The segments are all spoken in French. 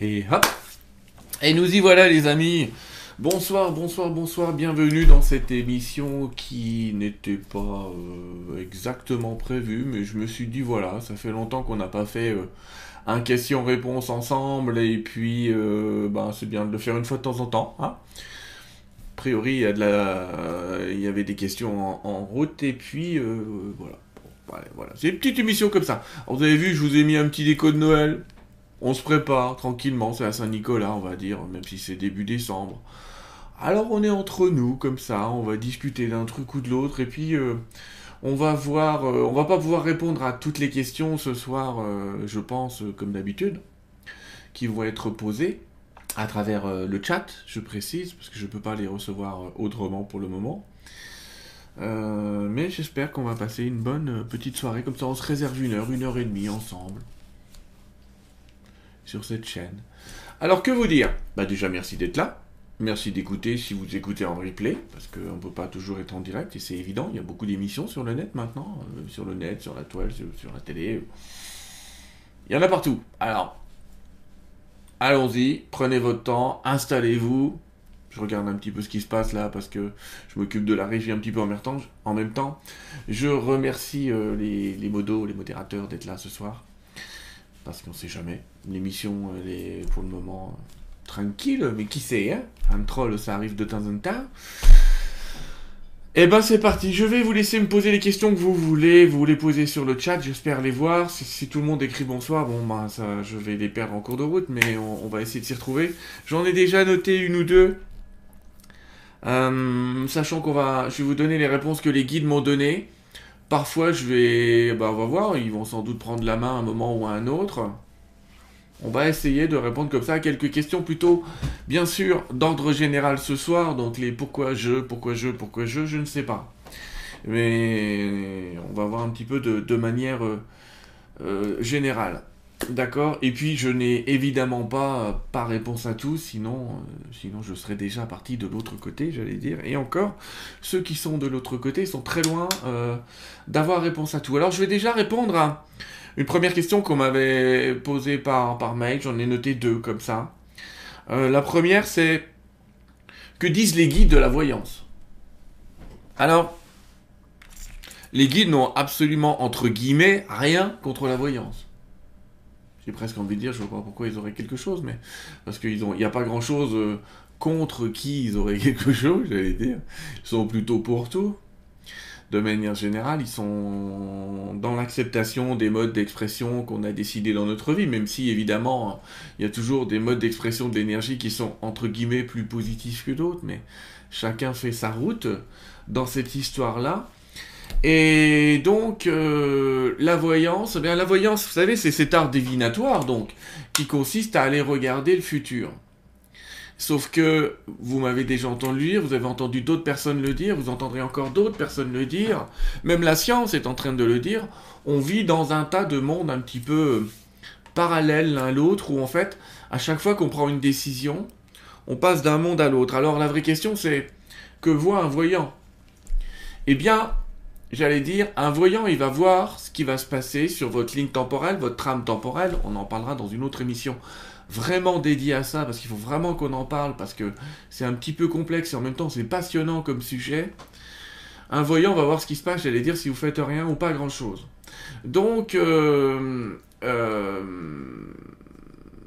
Et hop Et nous y voilà les amis Bonsoir, bonsoir, bonsoir, bienvenue dans cette émission qui n'était pas euh, exactement prévue, mais je me suis dit voilà, ça fait longtemps qu'on n'a pas fait euh, un question-réponse ensemble, et puis euh, ben, c'est bien de le faire une fois de temps en temps. Hein a priori, il y, la... il y avait des questions en, route, et puis voilà. voilà. C'est une petite émission comme ça. vous avez vu, je vous ai mis un petit déco de Noël. On se prépare tranquillement, c'est à Saint-Nicolas, on va dire, même si c'est début décembre. Alors on est entre nous, comme ça, on va discuter d'un truc ou de l'autre, et puis euh, on va voir, euh, on va pas pouvoir répondre à toutes les questions ce soir, euh, je pense, comme d'habitude, qui vont être posées à travers le chat, je précise, parce que je peux pas les recevoir autrement pour le moment. mais j'espère qu'on va passer une bonne petite soirée, comme ça on se réserve une heure, une heure et demie ensemble sur cette chaîne. Alors que vous dire? Bah déjà merci d'être là. Merci d'écouter si vous écoutez en replay, parce qu'on ne peut pas toujours être en direct, et c'est évident, il y a beaucoup d'émissions sur le net maintenant, euh, sur le net, sur la toile, sur, la télé. Il y en a partout. Alors, allons-y, prenez votre temps, installez-vous. Je regarde un petit peu ce qui se passe là, parce que je m'occupe de la régie un petit peu en même temps. Je remercie euh, les, les modos, les modérateurs d'être là ce soir parce qu'on sait jamais. L'émission, elle est pour le moment tranquille, mais qui sait, hein Un troll, ça arrive de temps en temps. Eh ben c'est parti, je vais vous laisser me poser les questions que vous voulez, vous les poser sur le chat, j'espère les voir. Si, tout le monde écrit bonsoir, bon ben ça je vais les perdre en cours de route, mais on, va essayer de s'y retrouver. J'en ai déjà noté une ou deux. Euh, sachant qu'on va. Je vais vous donner les réponses que les guides m'ont données. Parfois, je vais, bah, on va voir, ils vont sans doute prendre la main à un moment ou à un autre. On va essayer de répondre comme ça à quelques questions plutôt, bien sûr, d'ordre général ce soir. Donc les pourquoi je, pourquoi je, pourquoi je, je ne sais pas. Mais on va voir un petit peu de, manière euh, euh, générale. D'accord Et puis je n'ai évidemment pas, euh, pas réponse à tout, sinon, euh, sinon je serais déjà parti de l'autre côté, j'allais dire. Et encore, ceux qui sont de l'autre côté sont très loin euh, d'avoir réponse à tout. Alors je vais déjà répondre à une première question qu'on m'avait posée par, par mail, j'en ai noté deux comme ça. la première c'est, que disent les guides de la voyance? Alors, les guides n'ont absolument, entre guillemets, rien contre la voyance j'ai presque envie de dire, je vois pas pourquoi ils auraient quelque chose, mais parce qu'il n'y a pas grand chose euh, contre qui ils auraient quelque chose, j'allais dire. Ils sont plutôt pour tout. De manière générale, ils sont dans l'acceptation des modes d'expression qu'on a décidé dans notre vie, même si évidemment il y a toujours des modes d'expression de l'énergie qui sont entre guillemets plus positifs que d'autres, mais chacun fait sa route dans cette histoire-là. Et donc, euh, la voyance, eh bien, la voyance, vous savez, c'est cet art divinatoire, donc, qui consiste à aller regarder le futur. Sauf que vous m'avez déjà entendu dire, vous avez entendu d'autres personnes le dire, vous entendrez encore d'autres personnes le dire, même la science est en train de le dire, on vit dans un tas de mondes un petit peu parallèles l'un l'autre, où en fait, à chaque fois qu'on prend une décision, on passe d'un monde à l'autre. Alors la vraie question c'est, que voit un voyant? Eh bien, j'allais dire, un voyant, il va voir ce qui va se passer sur votre ligne temporelle, votre trame temporelle. On en parlera dans une autre émission vraiment dédiée à ça, parce qu'il faut vraiment qu'on en parle, parce que c'est un petit peu complexe et en même temps c'est passionnant comme sujet. Un voyant va voir ce qui se passe, j'allais dire, si vous faites rien ou pas grand-chose. Donc, euh, euh,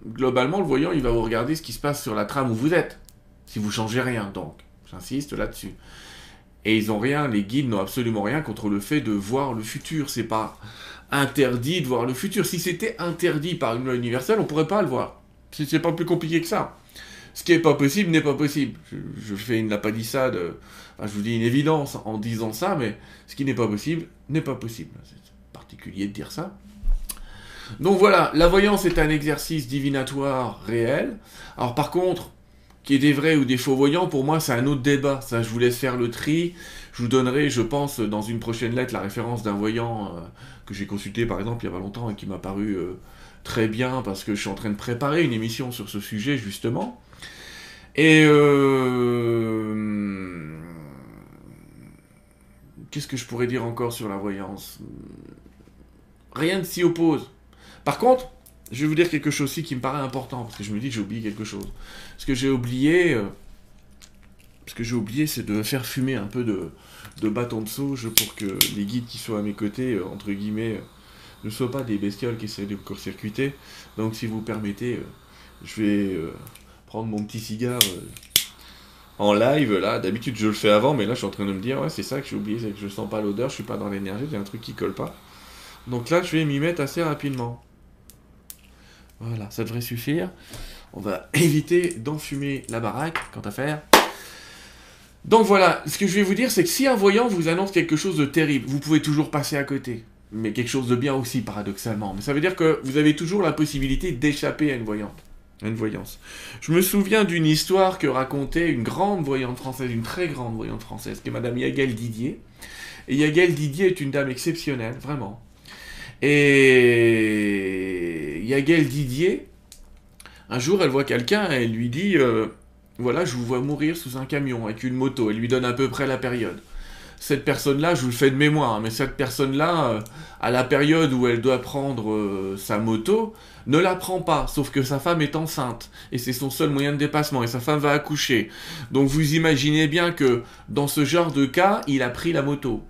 globalement, le voyant, il va vous regarder ce qui se passe sur la trame où vous êtes. Si vous changez rien, donc. J'insiste là-dessus. Et ils ont rien, les guides n'ont absolument rien contre le fait de voir le futur. C'est pas interdit de voir le futur. Si c'était interdit par une loi universelle, on pourrait pas le voir. C'est pas plus compliqué que ça. Ce qui est pas possible n'est pas possible. Je, fais une lapalissade, je vous dis une évidence en disant ça, mais ce qui n'est pas possible n'est pas possible. C'est particulier de dire ça. Donc voilà, la voyance est un exercice divinatoire réel. Alors par contre, qui est des vrais ou des faux voyants, pour moi, c'est un autre débat. Ça, je vous laisse faire le tri. Je vous donnerai, je pense, dans une prochaine lettre, la référence d'un voyant euh, que j'ai consulté, par exemple, il y a pas longtemps et qui m'a paru euh, très bien parce que je suis en train de préparer une émission sur ce sujet, justement. Et euh, qu'est-ce que je pourrais dire encore sur la voyance? Rien ne s'y oppose. Par contre, je vais vous dire quelque chose aussi qui me paraît important, parce que je me dis que j'ai oublié quelque chose. Ce que j'ai oublié, euh, ce que j'ai oublié, c'est de faire fumer un peu de, bâton de sauge pour que les guides qui sont à mes côtés, euh, entre guillemets, euh, ne soient pas des bestioles qui essaient de court-circuiter. Donc si vous permettez, je vais prendre mon petit cigare en live là. D'habitude je le fais avant, mais là je suis en train de me dire, ouais c'est ça que j'ai oublié, c'est que je sens pas l'odeur, je suis pas dans l'énergie, il y a un truc qui colle pas. Donc là je vais m'y mettre assez rapidement. Voilà, ça devrait suffire. On va éviter d'enfumer la baraque, quant à faire. Donc voilà, ce que je vais vous dire, c'est que si un voyant vous annonce quelque chose de terrible, vous pouvez toujours passer à côté. Mais quelque chose de bien aussi, paradoxalement. Mais ça veut dire que vous avez toujours la possibilité d'échapper à une voyante. une voyance. Je me souviens d'une histoire que racontait une grande voyante française, une très grande voyante française, qui est Madame Yagel Didier. Et Yagel Didier est une dame exceptionnelle, vraiment. Et Yagel Didier, un jour, elle voit quelqu'un et elle lui dit euh, Voilà, je vous vois mourir sous un camion avec une moto. Elle lui donne à peu près la période. Cette personne-là, je vous le fais de mémoire, hein, mais cette personne-là, euh, à la période où elle doit prendre euh, sa moto, ne la prend pas, sauf que sa femme est enceinte, et c'est son seul moyen de dépassement, et sa femme va accoucher. Donc vous imaginez bien que dans ce genre de cas, il a pris la moto.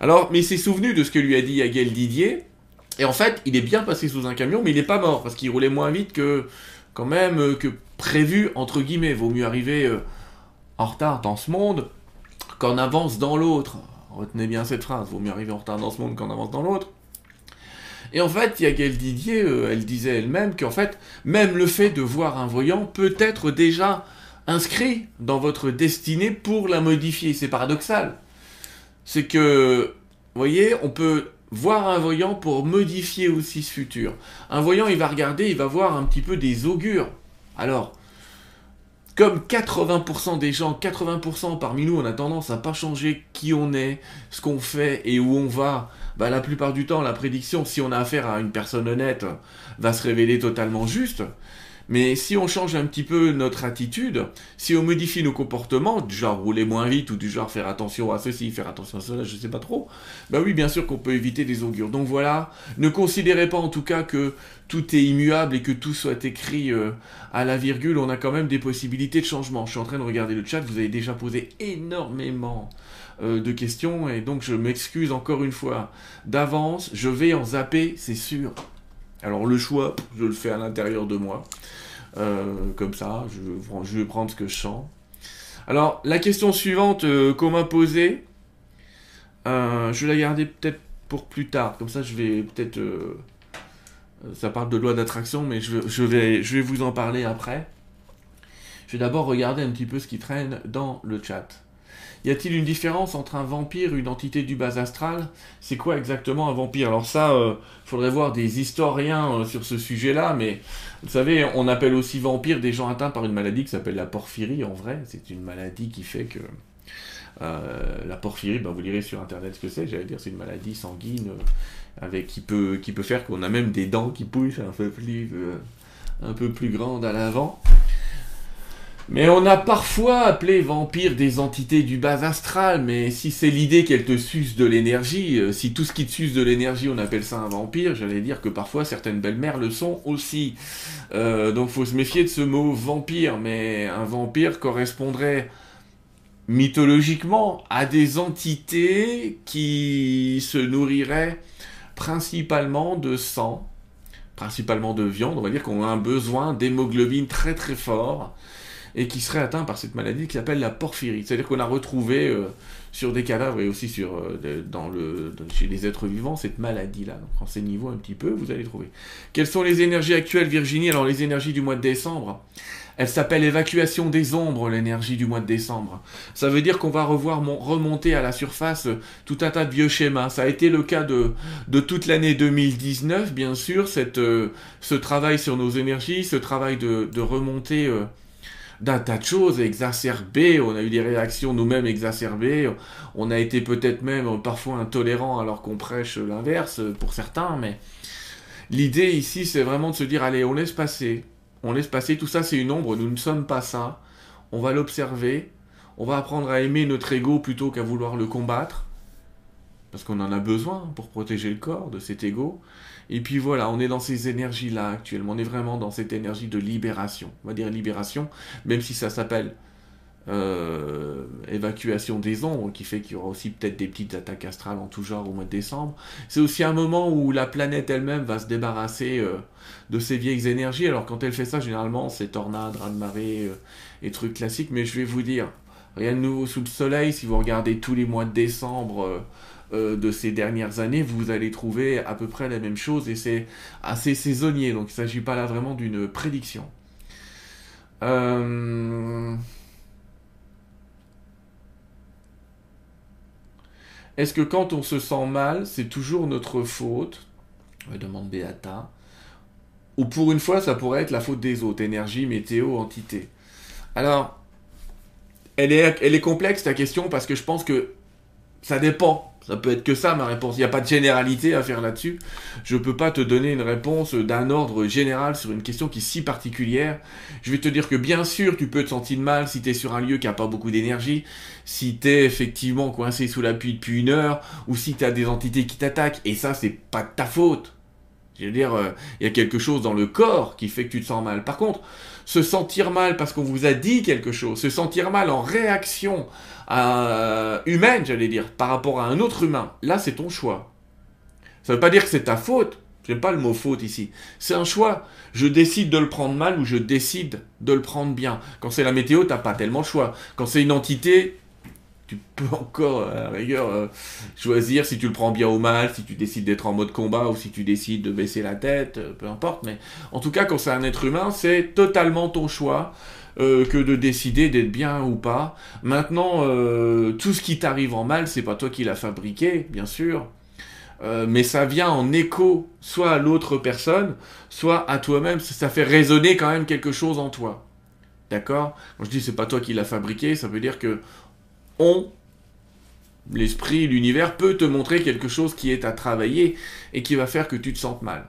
Alors, mais il s'est souvenu de ce que lui a dit Yagel Didier, et en fait, il est bien passé sous un camion, mais il n'est pas mort, parce qu'il roulait moins vite que, quand même, euh, que prévu, entre guillemets. Vaut mieux arriver euh, en retard dans ce monde qu'en avance dans l'autre. Retenez bien cette phrase, vaut mieux arriver en retard dans ce monde qu'en avance dans l'autre. Et en fait, Yagel Didier, euh, elle disait elle-même qu'en fait, même le fait de voir un voyant peut être déjà inscrit dans votre destinée pour la modifier. C'est paradoxal. C'est que, vous voyez, on peut voir un voyant pour modifier aussi ce futur. Un voyant, il va regarder, il va voir un petit peu des augures. Alors, comme 80% des gens, 80% parmi nous, on a tendance à pas changer qui on est, ce qu'on fait et où on va, bah, la plupart du temps, la prédiction, si on a affaire à une personne honnête, va se révéler totalement juste. Mais si on change un petit peu notre attitude, si on modifie nos comportements, du genre rouler moins vite ou du genre faire attention à ceci, faire attention à cela, je ne sais pas trop, bah oui, bien sûr qu'on peut éviter des augures. Donc voilà, ne considérez pas en tout cas que tout est immuable et que tout soit écrit euh, à la virgule, on a quand même des possibilités de changement. Je suis en train de regarder le chat, vous avez déjà posé énormément euh, de questions et donc je m'excuse encore une fois d'avance, je vais en zapper, c'est sûr. Alors le choix, je le fais à l'intérieur de moi. Euh, comme ça, je, vais prendre ce que je sens. Alors, la question suivante euh, qu'on m'a posée, euh, je vais la garder peut-être pour plus tard. Comme ça, je vais peut-être... ça parle de loi d'attraction, mais je, je, vais, je vais vous en parler après. Je vais d'abord regarder un petit peu ce qui traîne dans le chat. Y a-t-il une différence entre un vampire et une entité du bas astral? C'est quoi exactement un vampire? Alors ça, euh, faudrait voir des historiens euh, sur ce sujet-là, mais vous savez, on appelle aussi vampire des gens atteints par une maladie qui s'appelle la porphyrie, en vrai. C'est une maladie qui fait que... Euh, la porphyrie, ben, vous lirez sur internet ce que c'est, j'allais dire, c'est une maladie sanguine avec, qui, peut, qui peut faire qu'on a même des dents qui poussent un peu plus, un peu plus grandes à l'avant. Mais on a parfois appelé vampire des entités du bas astral, mais si c'est l'idée qu'elles te sucent de l'énergie, euh, si tout ce qui te suce de l'énergie on appelle ça un vampire, j'allais dire que parfois certaines belles-mères le sont aussi. Euh, donc faut se méfier de ce mot vampire, mais un vampire correspondrait mythologiquement à des entités qui se nourriraient principalement de sang, principalement de viande, on va dire qu'on a un besoin d'hémoglobine très très fort et qui serait atteint par cette maladie qui s'appelle la porphyrie. C'est-à-dire qu'on a retrouvé euh, sur des cadavres et aussi sur, euh, dans le, chez les êtres vivants cette maladie-là. Donc renseignez-vous un petit peu, vous allez trouver. Quelles sont les énergies actuelles, Virginie? Alors les énergies du mois de décembre. Elle s'appelle évacuation des ombres, l'énergie du mois de décembre. Ça veut dire qu'on va revoir remonter à la surface euh, tout un tas de bioschémas. Ça a été le cas de, de toute l'année 2019, bien sûr, cette, ce travail sur nos énergies, ce travail de, de remonter d'un tas de choses exacerbées, on a eu des réactions nous-mêmes exacerbées, on a été peut-être même parfois intolérants alors qu'on prêche l'inverse pour certains, mais l'idée ici c'est vraiment de se dire allez on laisse passer, on laisse passer, tout ça c'est une ombre, nous ne sommes pas ça, on va l'observer, on va apprendre à aimer notre ego plutôt qu'à vouloir le combattre, parce qu'on en a besoin pour protéger le corps de cet ego, Et puis voilà, on est dans ces énergies-là actuellement. On est vraiment dans cette énergie de libération. On va dire libération, même si ça s'appelle euh, évacuation des ombres, qui fait qu'il y aura aussi peut-être des petites attaques astrales en tout genre au mois de décembre. C'est aussi un moment où la planète elle-même va se débarrasser euh, de ses vieilles énergies. Alors quand elle fait ça, généralement, c'est tornade, raz-de-marée euh, et trucs classiques. Mais je vais vous dire, rien de nouveau sous le soleil. Si vous regardez tous les mois de décembre de ces dernières années, vous allez trouver à peu près la même chose et c'est assez saisonnier. Donc il ne s'agit pas là vraiment d'une prédiction. Euh... Est-ce que quand on se sent mal, c'est toujours notre faute? Demande Beata. Ou pour une fois, ça pourrait être la faute des autres, énergie, météo, entité. Alors, elle est, elle est complexe ta question parce que je pense que ça dépend. Ça peut être que ça ma réponse. Il n'y a pas de généralité à faire là-dessus. Je ne peux pas te donner une réponse d'un ordre général sur une question qui est si particulière. Je vais te dire que bien sûr, tu peux te sentir mal si tu es sur un lieu qui n'a pas beaucoup d'énergie, si tu es effectivement coincé sous la pluie depuis une heure, ou si tu as des entités qui t'attaquent. Et ça, c'est pas de ta faute. Je veux dire, euh, il y a quelque chose dans le corps qui fait que tu te sens mal. Par contre, se sentir mal parce qu'on vous a dit quelque chose, se sentir mal en réaction euh, humaine, j'allais dire, par rapport à un autre humain, là c'est ton choix. Ça ne veut pas dire que c'est ta faute. J'aime pas le mot faute ici. C'est un choix. Je décide de le prendre mal ou je décide de le prendre bien. Quand c'est la météo, t'as pas tellement le choix. Quand c'est une entité, tu peux encore, à rigueur, euh, choisir si tu le prends bien ou mal, si tu décides d'être en mode combat ou si tu décides de baisser la tête, euh, peu importe. Mais en tout cas, quand c'est un être humain, c'est totalement ton choix. Euh, que de décider d'être bien ou pas. Maintenant, euh, tout ce qui t'arrive en mal, c'est pas toi qui l'as fabriqué, bien sûr. Euh, mais ça vient en écho soit à l'autre personne, soit à toi-même. Ça fait résonner quand même quelque chose en toi. D'accord? Quand je dis c'est pas toi qui l'as fabriqué, ça veut dire que on, l'esprit, l'univers peut te montrer quelque chose qui est à travailler et qui va faire que tu te sentes mal.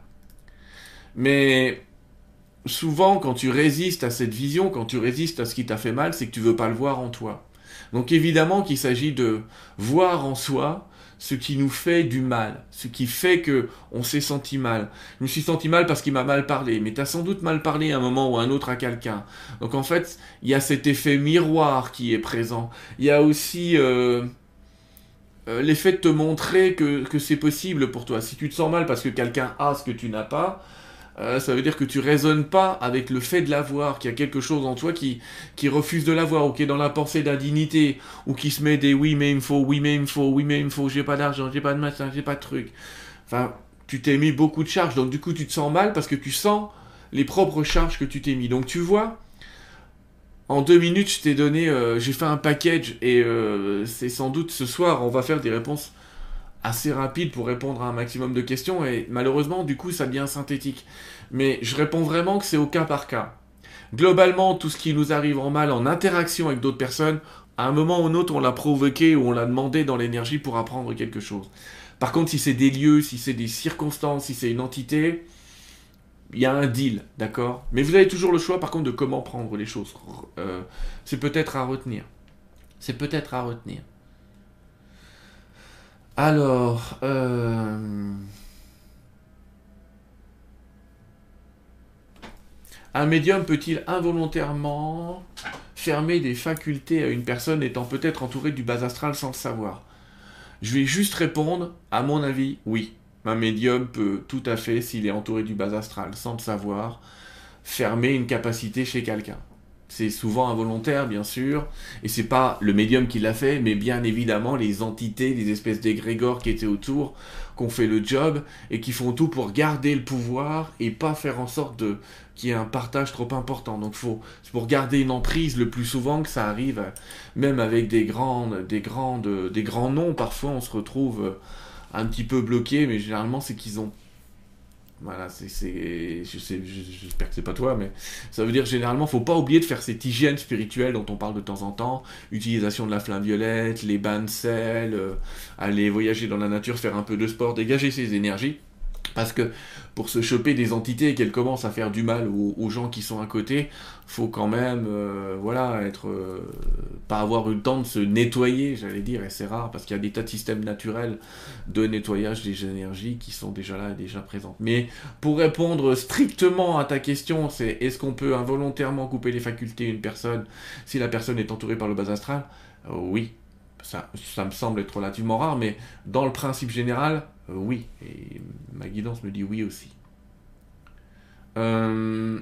Mais souvent, quand tu résistes à cette vision, quand tu résistes à ce qui t'a fait mal, c'est que tu veux pas le voir en toi. Donc évidemment qu'il s'agit de voir en soi ce qui nous fait du mal, ce qui fait que on s'est senti mal. Je me suis senti mal parce qu'il m'a mal parlé, mais tu as sans doute mal parlé à un moment ou à un autre à quelqu'un. Donc en fait, il y a cet effet miroir qui est présent. Il y a aussi euh, euh, l'effet de te montrer que, que c'est possible pour toi. Si tu te sens mal parce que quelqu'un a ce que tu n'as pas, euh, ça veut dire que tu raisonnes pas avec le fait de l'avoir, qu'il y a quelque chose en toi qui, qui refuse de l'avoir, ou qui est dans la pensée d'indignité, ou qui se met des oui mais il me faut, oui mais il me faut, oui mais il me faut, j'ai pas d'argent, j'ai pas de machin, j'ai pas de truc. Enfin, tu t'es mis beaucoup de charges, donc du coup tu te sens mal parce que tu sens les propres charges que tu t'es mis. Donc tu vois, en deux minutes je t'ai donné, euh, j'ai fait un package, et euh, c'est sans doute ce soir, on va faire des réponses assez rapide pour répondre à un maximum de questions et malheureusement du coup ça devient synthétique. Mais je réponds vraiment que c'est au cas par cas. Globalement, tout ce qui nous arrive en mal en interaction avec d'autres personnes, à un moment ou un autre on l'a provoqué ou on l'a demandé dans l'énergie pour apprendre quelque chose. Par contre, si c'est des lieux, si c'est des circonstances, si c'est une entité, il y a un deal, d'accord? Mais vous avez toujours le choix par contre de comment prendre les choses. Euh, c'est peut-être à retenir. C'est peut-être à retenir. Alors, euh, un médium peut-il involontairement fermer des facultés à une personne étant peut-être entourée du bas astral sans le savoir? Je vais juste répondre, à mon avis, oui. Un médium peut tout à fait, s'il est entouré du bas astral sans le savoir, fermer une capacité chez quelqu'un. C'est souvent involontaire, bien sûr, et c'est pas le médium qui l'a fait, mais bien évidemment les entités, les espèces d'égrégores qui étaient autour, qui ont fait le job et qui font tout pour garder le pouvoir et pas faire en sorte de qu'il y ait un partage trop important. Donc faut, c'est pour garder une emprise le plus souvent que ça arrive, même avec des grandes, des grandes, des grands noms. Parfois on se retrouve un petit peu bloqué, mais généralement c'est qu'ils ont voilà, c'est, je sais, j'espère que c'est pas toi, mais ça veut dire généralement, faut pas oublier de faire cette hygiène spirituelle dont on parle de temps en temps, utilisation de la flamme violette, les bains de sel, euh, aller voyager dans la nature, faire un peu de sport, dégager ses énergies. Parce que pour se choper des entités et qu'elles commencent à faire du mal aux, gens qui sont à côté, faut quand même, euh, voilà, être, euh, pas avoir eu le temps de se nettoyer, j'allais dire, et c'est rare parce qu'il y a des tas de systèmes naturels de nettoyage des énergies qui sont déjà là et déjà présentes. Mais pour répondre strictement à ta question, c'est est-ce qu'on peut involontairement couper les facultés d'une personne si la personne est entourée par le bas astral? Euh, Oui, ça, me semble être relativement rare, mais dans le principe général, euh, oui, et ma guidance me dit oui aussi. Euh,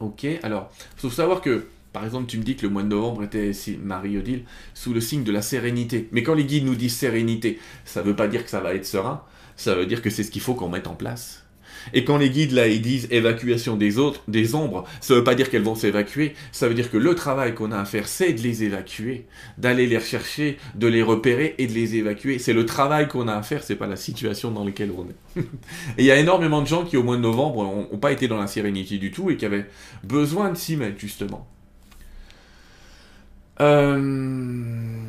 ok, alors, il faut savoir que, par exemple, tu me dis que le mois de novembre était, Marie-Odile, sous le signe de la sérénité. Mais quand les guides nous disent sérénité, ça ne veut pas dire que ça va être serein, ça veut dire que c'est ce qu'il faut qu'on mette en place. Et quand les guides là ils disent évacuation des autres, des ombres, ça veut pas dire qu'elles vont s'évacuer, ça veut dire que le travail qu'on a à faire c'est de les évacuer, d'aller les rechercher, de les repérer et de les évacuer. C'est le travail qu'on a à faire, c'est pas la situation dans laquelle on est. et il y a énormément de gens qui au mois de novembre n'ont pas été dans la sérénité du tout et qui avaient besoin de s'y mettre justement. Euh...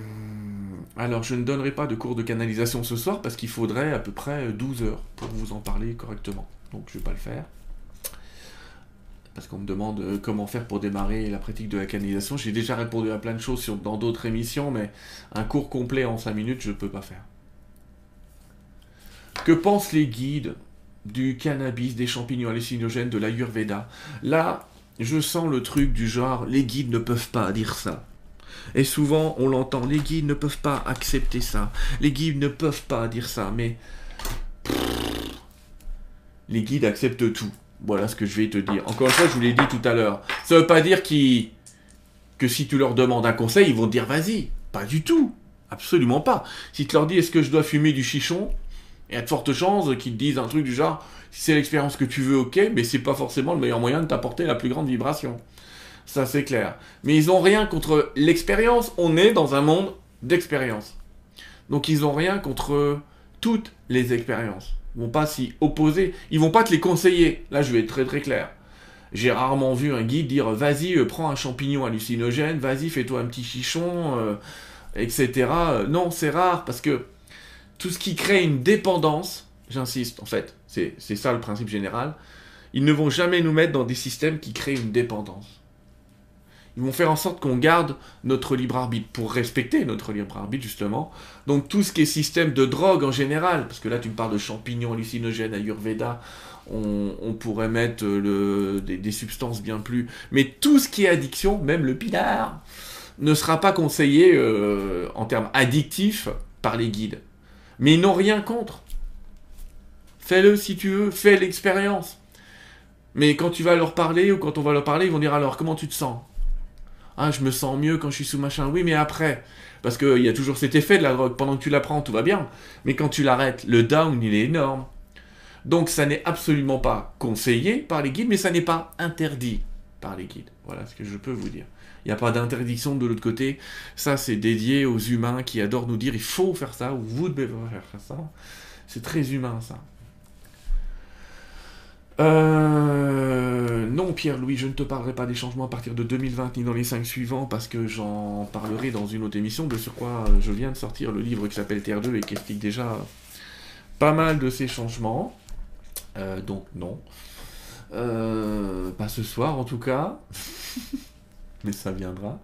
Alors, je ne donnerai pas de cours de canalisation ce soir parce qu'il faudrait à peu près 12 heures pour vous en parler correctement. Donc, je vais pas le faire. Parce qu'on me demande euh, comment faire pour démarrer la pratique de la canalisation. J'ai déjà répondu à plein de choses dans d'autres émissions, mais un cours complet en 5 minutes, je ne peux pas faire. Que pensent les guides du cannabis, des champignons hallucinogènes, de l'ayurveda Là, je sens le truc du genre, les guides ne peuvent pas dire ça. Et souvent, on l'entend, les guides ne peuvent pas accepter ça. Les guides ne peuvent pas dire ça. Mais les guides acceptent tout. Voilà ce que je vais te dire. Encore une fois, je vous l'ai dit tout à l'heure. Ça ne veut pas dire que si tu leur demandes un conseil, ils vont te dire vas-y. Pas du tout. Absolument pas. Si tu leur dis est-ce que je dois fumer du chichon, il y a de fortes chances qu'ils disent un truc du genre si c'est l'expérience que tu veux, ok, mais c'est pas forcément le meilleur moyen de t'apporter la plus grande vibration ça c'est clair. Mais ils n'ont rien contre l'expérience, on est dans un monde d'expérience. Donc ils n'ont rien contre toutes les expériences. Ils vont pas s'y opposer, ils vont pas te les conseiller. Là je vais être très très clair. J'ai rarement vu un guide dire vas-y euh, prends un champignon hallucinogène, vas-y fais-toi un petit chichon, euh, etc. Non c'est rare parce que tout ce qui crée une dépendance, j'insiste en fait, c'est ça le principe général, ils ne vont jamais nous mettre dans des systèmes qui créent une dépendance. Ils vont faire en sorte qu'on garde notre libre arbitre pour respecter notre libre arbitre justement. Donc tout ce qui est système de drogue en général, parce que là tu me parles de champignons hallucinogènes, ayurveda, on, on pourrait mettre le, des, substances bien plus. Mais tout ce qui est addiction, même le pinard, ne sera pas conseillé euh, en termes addictifs par les guides. Mais ils n'ont rien contre. Fais-le si tu veux, fais l'expérience. Mais quand tu vas leur parler ou quand on va leur parler, ils vont dire alors comment tu te sens? Ah, je me sens mieux quand je suis sous machin. Oui, mais après. Parce qu'il y a toujours cet effet de la drogue. Pendant que tu la prends, tout va bien. Mais quand tu l'arrêtes, le down, il est énorme. Donc, ça n'est absolument pas conseillé par les guides, mais ça n'est pas interdit par les guides. Voilà ce que je peux vous dire. Il n'y a pas d'interdiction de l'autre côté. Ça, c'est dédié aux humains qui adorent nous dire il faut faire ça ou vous devez faire ça. C'est très humain, ça. Euh, non, Pierre-Louis, je ne te parlerai pas des changements à partir de 2020 ni dans les 5 suivants parce que j'en parlerai dans une autre émission. De surcroît, je viens de sortir le livre qui s'appelle Terre 2 et qui explique déjà pas mal de ces changements. Euh, donc, non. Euh, pas ce soir en tout cas. Mais ça viendra.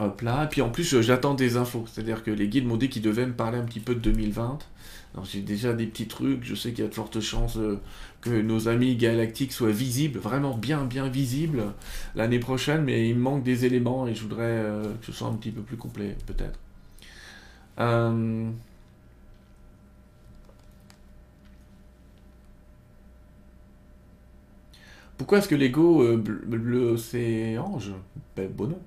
Hop là. Et puis en plus, j'attends des infos. C'est-à-dire que les guides m'ont dit qu'ils devaient me parler un petit peu de 2020 j'ai déjà des petits trucs, je sais qu'il y a de fortes chances euh, que nos amis galactiques soient visibles, vraiment bien bien visibles l'année prochaine, mais il me manque des éléments et je voudrais euh, que ce soit un petit peu plus complet peut-être. Euh, pourquoi est-ce que l'ego bleu c'est ange? Ben, bon non.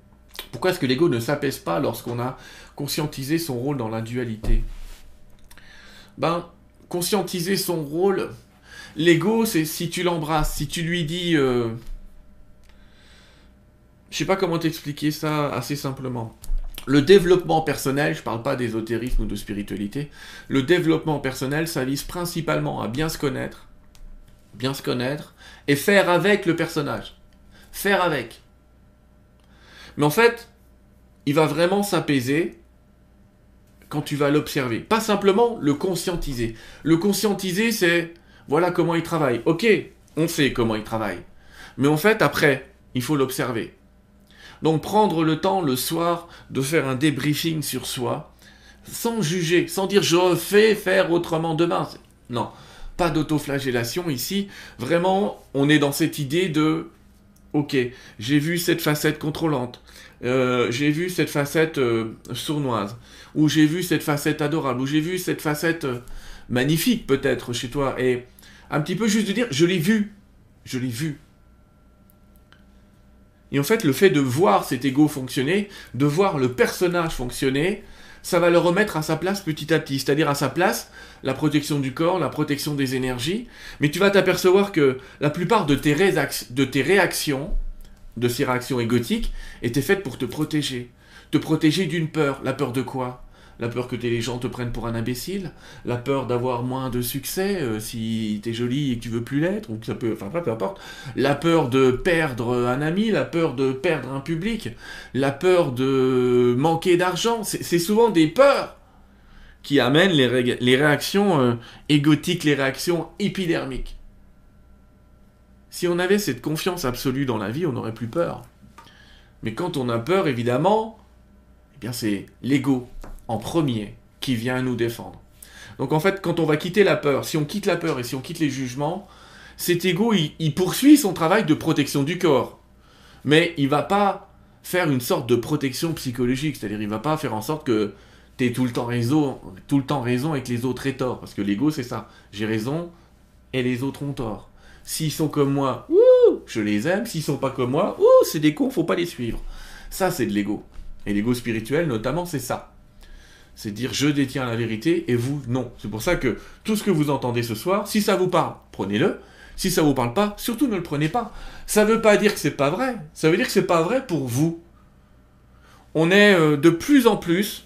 Pourquoi est-ce que l'ego ne s'apaise pas lorsqu'on a conscientisé son rôle dans la dualité? Ben, conscientiser son rôle. L'ego, c'est si tu l'embrasses, si tu lui dis... Euh... Je sais pas comment t'expliquer ça assez simplement. Le développement personnel, je parle pas d'ésotérisme ou de spiritualité, le développement personnel, ça vise principalement à bien se connaître, bien se connaître, et faire avec le personnage. Faire avec. Mais en fait, il va vraiment s'apaiser quand tu vas l'observer. Pas simplement le conscientiser. Le conscientiser, c'est voilà comment il travaille. Ok, on sait comment il travaille. Mais en fait, après, il faut l'observer. Donc prendre le temps le soir de faire un débriefing sur soi, sans juger, sans dire je fais faire autrement demain. Non, pas d'autoflagellation ici. Vraiment, on est dans cette idée de ok, j'ai vu cette facette contrôlante, euh, j'ai vu cette facette euh, sournoise, ou j'ai vu cette facette adorable, ou j'ai vu cette facette euh, magnifique peut-être chez toi, et un petit peu juste de dire je l'ai vu, je l'ai vu. Et en fait, le fait de voir cet ego fonctionner, de voir le personnage fonctionner, ça va le remettre à sa place petit à petit, c'est-à-dire à sa place la protection du corps, la protection des énergies, mais tu vas t'apercevoir que la plupart de tes, réactions, de ces réactions égotiques, étaient faites pour te protéger. Te protéger d'une peur. La peur de quoi? La peur que les gens te prennent pour un imbécile, la peur d'avoir moins de succès euh, si t'es joli et que tu veux plus l'être, ou que ça peut, enfin peu importe, la peur de perdre un ami, la peur de perdre un public, la peur de manquer d'argent, c'est souvent des peurs qui amènent les, réactions euh, égotiques, les réactions épidermiques. Si on avait cette confiance absolue dans la vie, on n'aurait plus peur. Mais quand on a peur, évidemment, eh bien c'est l'ego en premier qui vient nous défendre. Donc en fait, quand on va quitter la peur, si on quitte la peur et si on quitte les jugements, cet ego, il, poursuit son travail de protection du corps. Mais il va pas faire une sorte de protection psychologique, c'est-à-dire il va pas faire en sorte que tu aies tout le temps raison, tout le temps raison et que les autres aient tort, parce que l'ego c'est ça, j'ai raison et les autres ont tort. S'ils sont comme moi, je les aime, s'ils sont pas comme moi, c'est des cons, faut pas les suivre. Ça c'est de l'ego. Et l'ego spirituel notamment, c'est ça c'est dire je détiens la vérité et vous non. C'est pour ça que tout ce que vous entendez ce soir, si ça vous parle, prenez-le. Si ça vous parle pas, surtout ne le prenez pas. Ça ne veut pas dire que c'est pas vrai. Ça veut dire que c'est pas vrai pour vous. On est euh, de plus en plus.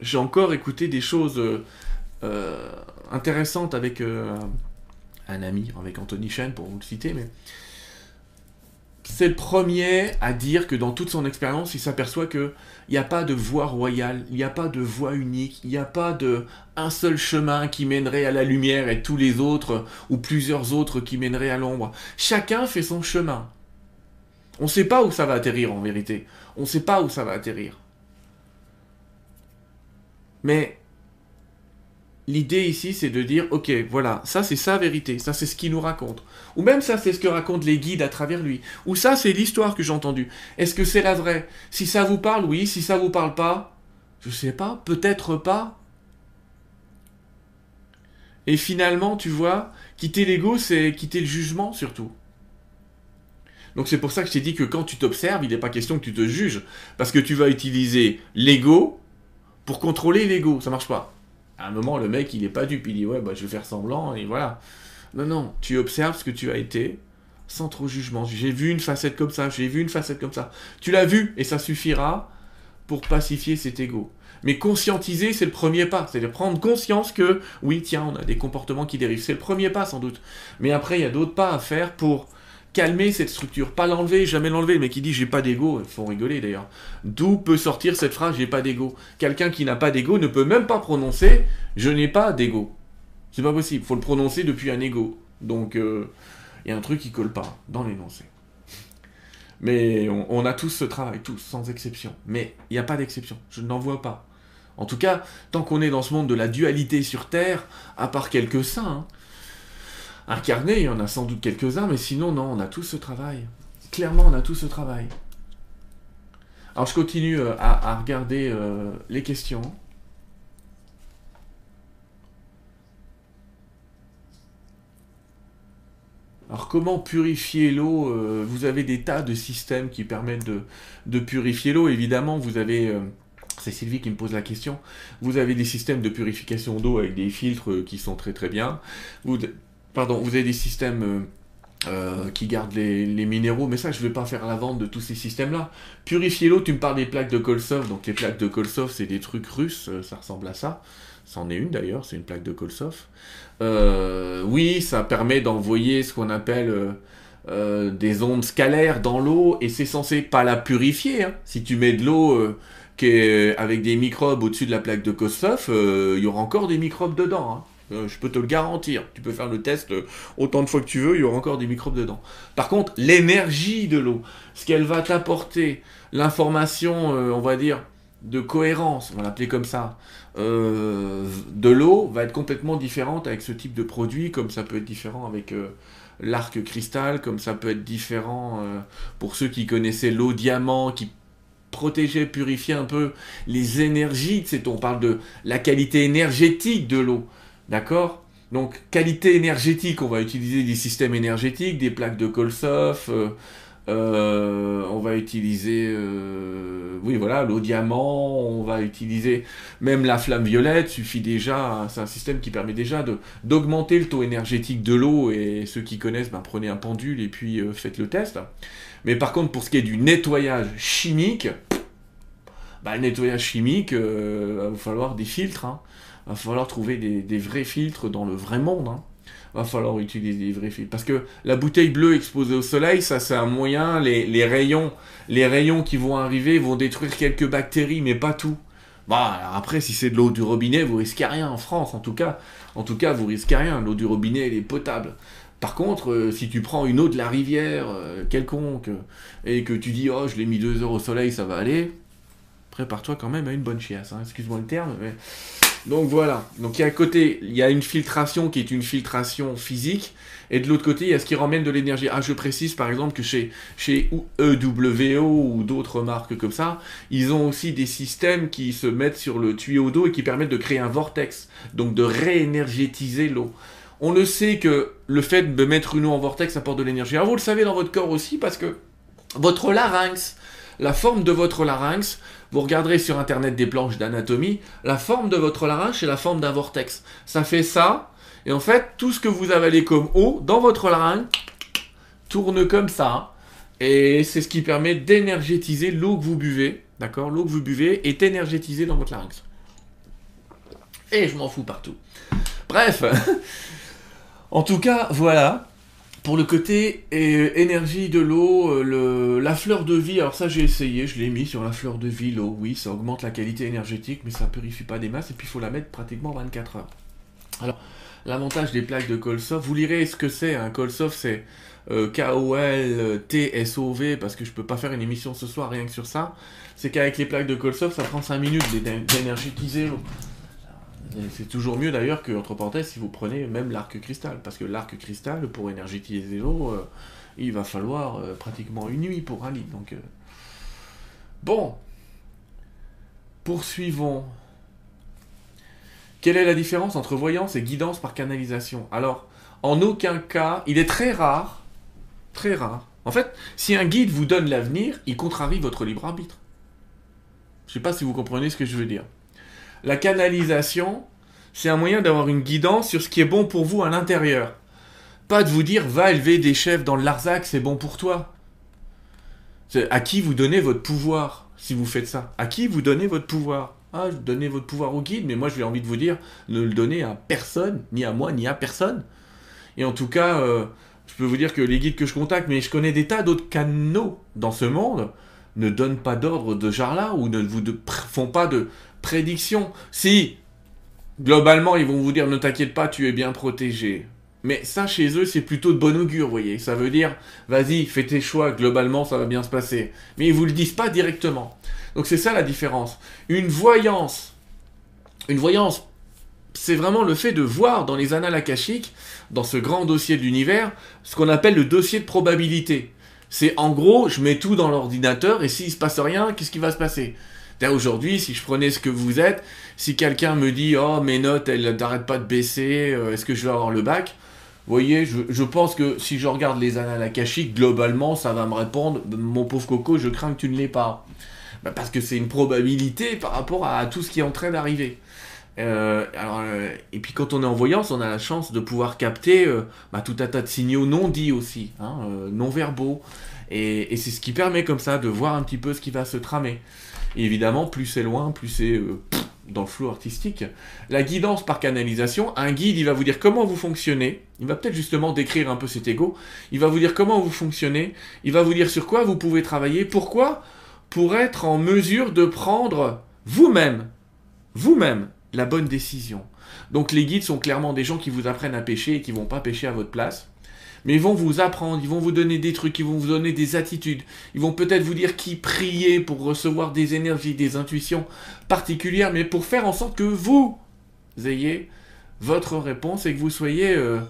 J'ai encore écouté des choses euh, euh, intéressantes avec un ami, avec Anthony Chen pour vous le citer, mais c'est le premier à dire que dans toute son expérience, il s'aperçoit que il n'y a pas de voie royale, il n'y a pas de voie unique, il n'y a pas de un seul chemin qui mènerait à la lumière et tous les autres ou plusieurs autres qui mèneraient à l'ombre. Chacun fait son chemin. On ne sait pas où ça va atterrir en vérité. On ne sait pas où ça va atterrir. Mais L'idée ici, c'est de dire, ok, voilà, ça c'est sa vérité, ça c'est ce qu'il nous raconte. Ou même ça c'est ce que racontent les guides à travers lui. Ou ça c'est l'histoire que j'ai entendue. Est-ce que c'est la vraie? Si ça vous parle, oui. Si ça vous parle pas, je sais pas, peut-être pas. Et finalement, tu vois, quitter l'ego, c'est quitter le jugement surtout. Donc c'est pour ça que je t'ai dit que quand tu t'observes, il n'est pas question que tu te juges. Parce que tu vas utiliser l'ego pour contrôler l'ego. Ça marche pas à un moment, le mec, il est pas dupe. Il dit, ouais, bah, je vais faire semblant, et voilà. Non, non, tu observes ce que tu as été, sans trop jugement. J'ai vu une facette comme ça, j'ai vu une facette comme ça. Tu l'as vu, et ça suffira pour pacifier cet ego. Mais conscientiser, c'est le premier pas. C'est-à-dire prendre conscience que, oui, tiens, on a des comportements qui dérivent. C'est le premier pas, sans doute. Mais après, il y a d'autres pas à faire pour calmer cette structure, pas l'enlever, jamais l'enlever. Mais qui dit j'ai pas d'ego, il faut rigoler d'ailleurs. D'où peut sortir cette phrase j'ai pas d'ego? Quelqu'un qui n'a pas d'ego ne peut même pas prononcer je n'ai pas d'ego. C'est pas possible, il faut le prononcer depuis un ego. Donc euh, il y a un truc qui colle pas dans l'énoncé. Mais on, a tous ce travail, tous, sans exception. Mais il n'y a pas d'exception, je n'en vois pas. En tout cas, tant qu'on est dans ce monde de la dualité sur Terre, à part quelques saints, hein, incarnés, il y en a sans doute quelques-uns, mais sinon, non, on a tous ce travail. Clairement, on a tous ce travail. Alors, je continue euh, à, regarder euh, les questions. Alors comment purifier l'eau euh, Vous avez des tas de systèmes qui permettent de, purifier l'eau. Évidemment, vous avez... c'est Sylvie qui me pose la question. Vous avez des systèmes de purification d'eau avec des filtres qui sont très très bien. Pardon, vous avez des systèmes euh, euh, qui gardent les, minéraux, mais ça, je ne vais pas faire la vente de tous ces systèmes-là. Purifier l'eau, tu me parles des plaques de Kolsov, donc les plaques de Kolsov, c'est des trucs russes, euh, ça ressemble à ça. C'en est une d'ailleurs, c'est une plaque de Kolsov. oui, ça permet d'envoyer ce qu'on appelle des ondes scalaires dans l'eau et c'est censé pas la purifier. Hein. Si tu mets de l'eau avec des microbes au-dessus de la plaque de Kostov, il y aura encore des microbes dedans. Hein. Je peux te le garantir. Tu peux faire le test autant de fois que tu veux, il y aura encore des microbes dedans. Par contre, l'énergie de l'eau, ce qu'elle va t'apporter, l'information, on va dire, de cohérence, on va l'appeler comme ça, euh, de l'eau va être complètement différente avec ce type de produit, comme ça peut être différent avec euh, l'arc cristal, comme ça peut être différent euh, pour ceux qui connaissaient l'eau diamant, qui protégeait, purifiait un peu les énergies, on parle de la qualité énergétique de l'eau, d'accord? Donc, qualité énergétique, on va utiliser des systèmes énergétiques, des plaques de Kolsov, euh, on va utiliser, euh, oui voilà, l'eau diamant, on va utiliser même la flamme violette, suffit déjà, c'est un système qui permet déjà d'augmenter le taux énergétique de l'eau, et ceux qui connaissent, ben, prenez un pendule et puis euh, faites le test. Mais par contre, pour ce qui est du nettoyage chimique, ben, le nettoyage chimique, il va falloir des filtres, il hein. Va falloir trouver des, vrais filtres dans le vrai monde. Hein va falloir utiliser des vrais filtres. Parce que la bouteille bleue exposée au soleil, ça c'est un moyen, les, rayons, les rayons qui vont arriver vont détruire quelques bactéries, mais pas tout. Bah, après, si c'est de l'eau du robinet, vous risquez rien en France, en tout cas. En tout cas, vous risquez rien. L'eau du robinet, elle est potable. Par contre, euh, si tu prends une eau de la rivière euh, quelconque et que tu dis oh je l'ai mis deux heures au soleil, ça va aller, prépare-toi quand même à une bonne chiasse. Hein. Excuse-moi le terme, mais donc voilà. Donc il y a un côté, il y a une filtration qui est une filtration physique, et de l'autre côté, il y a ce qui ramène de l'énergie. Ah, je précise par exemple que chez, chez EWO ou d'autres marques comme ça, ils ont aussi des systèmes qui se mettent sur le tuyau d'eau et qui permettent de créer un vortex, donc de réénergétiser l'eau. On le sait que le fait de mettre une eau en vortex apporte de l'énergie. Alors vous le savez dans votre corps aussi parce que votre larynx, la forme de votre larynx, vous regarderez sur internet des planches d'anatomie, la forme de votre larynx est la forme d'un vortex. Ça fait ça, et en fait, tout ce que vous avalez comme eau dans votre larynx tourne comme ça. Et c'est ce qui permet d'énergétiser l'eau que vous buvez. D'accord? L'eau que vous buvez est énergétisée dans votre larynx. Et je m'en fous partout. Bref. en tout cas, voilà. Pour le côté euh, énergie de l'eau, euh, la fleur de vie, alors ça j'ai essayé, je l'ai mis sur la fleur de vie, l'eau, oui, ça augmente la qualité énergétique, mais ça purifie pas des masses, et puis il faut la mettre pratiquement 24 heures. Alors, l'avantage des plaques de Kolsov, vous lirez ce que c'est, un hein, c'est euh, K-O-L-T-S-O-V, parce que je peux pas faire une émission ce soir rien que sur ça, c'est qu'avec les plaques de Kolsov, ça prend 5 minutes d'énergétiser l'eau. C'est toujours mieux d'ailleurs que, entre parenthèses, si vous prenez même l'arc cristal. Parce que l'arc cristal, pour énergétiser l'eau, euh, il va falloir euh, pratiquement une nuit pour un lit. Donc, euh. Bon. Poursuivons. Quelle est la différence entre voyance et guidance par canalisation? Alors, en aucun cas, il est très rare, très rare. En fait, si un guide vous donne l'avenir, il contrarie votre libre arbitre. Je ne sais pas si vous comprenez ce que je veux dire. La canalisation, c'est un moyen d'avoir une guidance sur ce qui est bon pour vous à l'intérieur. Pas de vous dire va élever des chefs dans le Larzac, c'est bon pour toi. À qui vous donnez votre pouvoir si vous faites ça? À qui vous donnez votre pouvoir? Ah, donnez votre pouvoir au guide, mais moi j'ai envie de vous dire ne le donnez à personne, ni à moi, ni à personne. Et en tout cas, euh, je peux vous dire que les guides que je contacte, mais je connais des tas d'autres canaux dans ce monde, ne donnent pas d'ordre de genre ou ne vous font pas de prédiction. Si, globalement, ils vont vous dire ne t'inquiète pas, tu es bien protégé. Mais ça, chez eux, c'est plutôt de bon augure, vous voyez. Ça veut dire, vas-y, fais tes choix, globalement, ça va bien se passer. Mais ils vous le disent pas directement. Donc c'est ça la différence. Une voyance, une voyance, c'est vraiment le fait de voir dans les annales akashiques, dans ce grand dossier de l'univers, ce qu'on appelle le dossier de probabilité. C'est en gros, je mets tout dans l'ordinateur et s'il se passe rien, qu'est-ce qui va se passer? Aujourd'hui, si je prenais ce que vous êtes, si quelqu'un me dit Oh, mes notes, elles n'arrêtent pas de baisser, euh, est-ce que je vais avoir le bac? Vous voyez, je, pense que si je regarde les annales akashiques, globalement, ça va me répondre Mon pauvre Coco, je crains que tu ne l'aies pas. Bah, parce que c'est une probabilité par rapport à tout ce qui est en train d'arriver. Euh, euh, et puis quand on est en voyance, on a la chance de pouvoir capter bah, tout un tas de signaux non dits aussi, hein, non verbaux. et c'est ce qui permet comme ça de voir un petit peu ce qui va se tramer. Évidemment, plus c'est loin, plus c'est. Euh, dans le flot artistique. La guidance par canalisation, un guide, il va vous dire comment vous fonctionnez. Il va peut-être justement décrire un peu cet ego. Il va vous dire comment vous fonctionnez. Il va vous dire sur quoi vous pouvez travailler. Pourquoi Pour être en mesure de prendre vous-même, vous-même, la bonne décision. Donc les guides sont clairement des gens qui vous apprennent à pêcher et qui vont pas pêcher à votre place mais ils vont vous apprendre, ils vont vous donner des trucs, ils vont vous donner des attitudes, ils vont peut-être vous dire qui prier pour recevoir des énergies, des intuitions particulières, mais pour faire en sorte que vous ayez votre réponse et que vous soyez euh,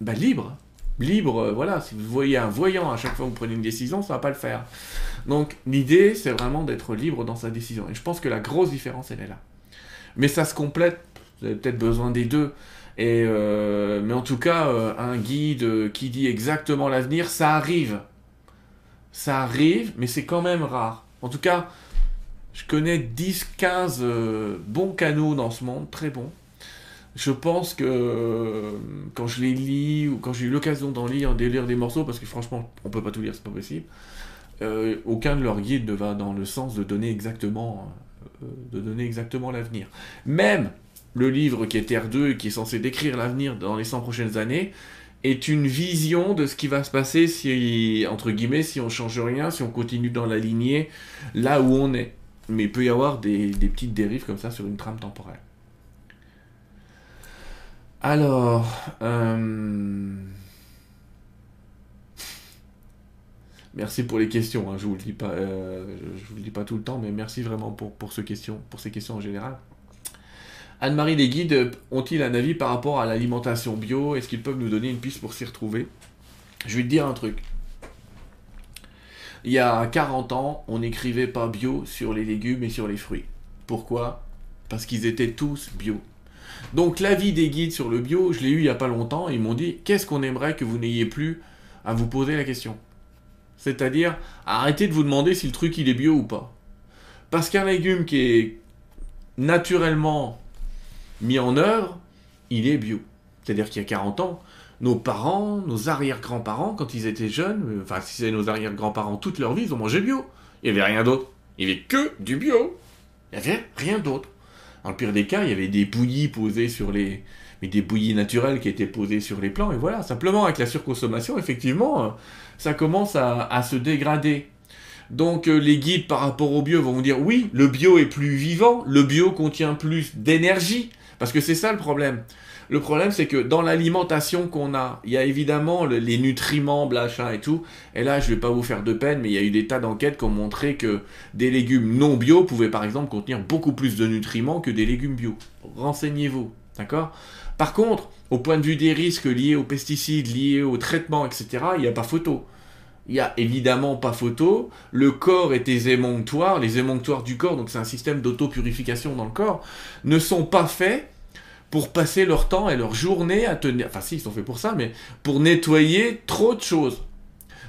bah, libre. Libre, euh, voilà, si vous voyez un voyant à chaque fois que vous prenez une décision, ça va pas le faire. Donc l'idée, c'est vraiment d'être libre dans sa décision. Et je pense que la grosse différence, elle est là. Mais ça se complète, vous avez peut-être besoin des deux. Et euh, mais en tout cas, euh, un guide qui dit exactement l'avenir, ça arrive. Ça arrive, mais c'est quand même rare. En tout cas, je connais 10-15 euh, bons canaux dans ce monde, très bons. Je pense que quand je les lis, ou quand j'ai eu l'occasion d'en lire, de lire des morceaux, parce que franchement, on peut pas tout lire, c'est pas possible, aucun de leurs guides ne va dans le sens de donner exactement, de donner exactement l'avenir. Même le livre qui est Terre 2 et qui est censé décrire l'avenir dans les 100 prochaines années, est une vision de ce qui va se passer si, entre guillemets, si on change rien, si on continue dans la lignée, là où on est. Mais il peut y avoir des, petites dérives comme ça sur une trame temporelle. Alors, euh, merci pour les questions. Hein. je vous euh, vous le dis pas tout le temps, mais merci vraiment pour, pour, pour ces questions en général. Anne-Marie, les guides ont-ils un avis par rapport à l'alimentation bio? Est-ce qu'ils peuvent nous donner une piste pour s'y retrouver? Je vais te dire un truc. Il y a 40 ans, on n'écrivait pas bio sur les légumes et sur les fruits. Pourquoi? Parce qu'ils étaient tous bio. Donc l'avis des guides sur le bio, je l'ai eu il n'y a pas longtemps, ils m'ont dit qu'est-ce qu'on aimerait que vous n'ayez plus à vous poser la question? C'est-à-dire, arrêtez de vous demander si le truc il est bio ou pas. Parce qu'un légume qui est naturellement mis en œuvre, il est bio. C'est-à-dire qu'il y a 40 ans, nos parents, nos arrière-grands-parents, quand ils étaient jeunes, euh, enfin si c'est nos arrière-grands-parents toute leur vie, ils ont mangé bio. Il n'y avait rien d'autre. Il n'y avait que du bio. Il n'y avait rien d'autre. Dans le pire des cas, il y avait des bouillies posées sur les... Mais des bouillies naturelles qui étaient posées sur les plants, et voilà. Simplement, avec la surconsommation, effectivement, euh, ça commence à, se dégrader. Donc euh, les guides par rapport au bio vont vous dire oui, le bio est plus vivant, le bio contient plus d'énergie, parce que c'est ça le problème. Le problème, c'est que dans l'alimentation qu'on a, il y a évidemment les nutriments, blachin et tout. Et là, je vais pas vous faire de peine, mais il y a eu des tas d'enquêtes qui ont montré que des légumes non bio pouvaient par exemple contenir beaucoup plus de nutriments que des légumes bio. Renseignez-vous, d'accord? Par contre, au point de vue des risques liés aux pesticides, liés au traitement, etc., il n'y a pas photo. Il n'y a évidemment pas photo. Le corps et tes émonctoires, les émonctoires du corps, donc c'est un système d'auto-purification dans le corps, ne sont pas faits pour passer leur temps et leur journée à tenir, enfin si, ils sont faits pour ça, mais pour nettoyer trop de choses.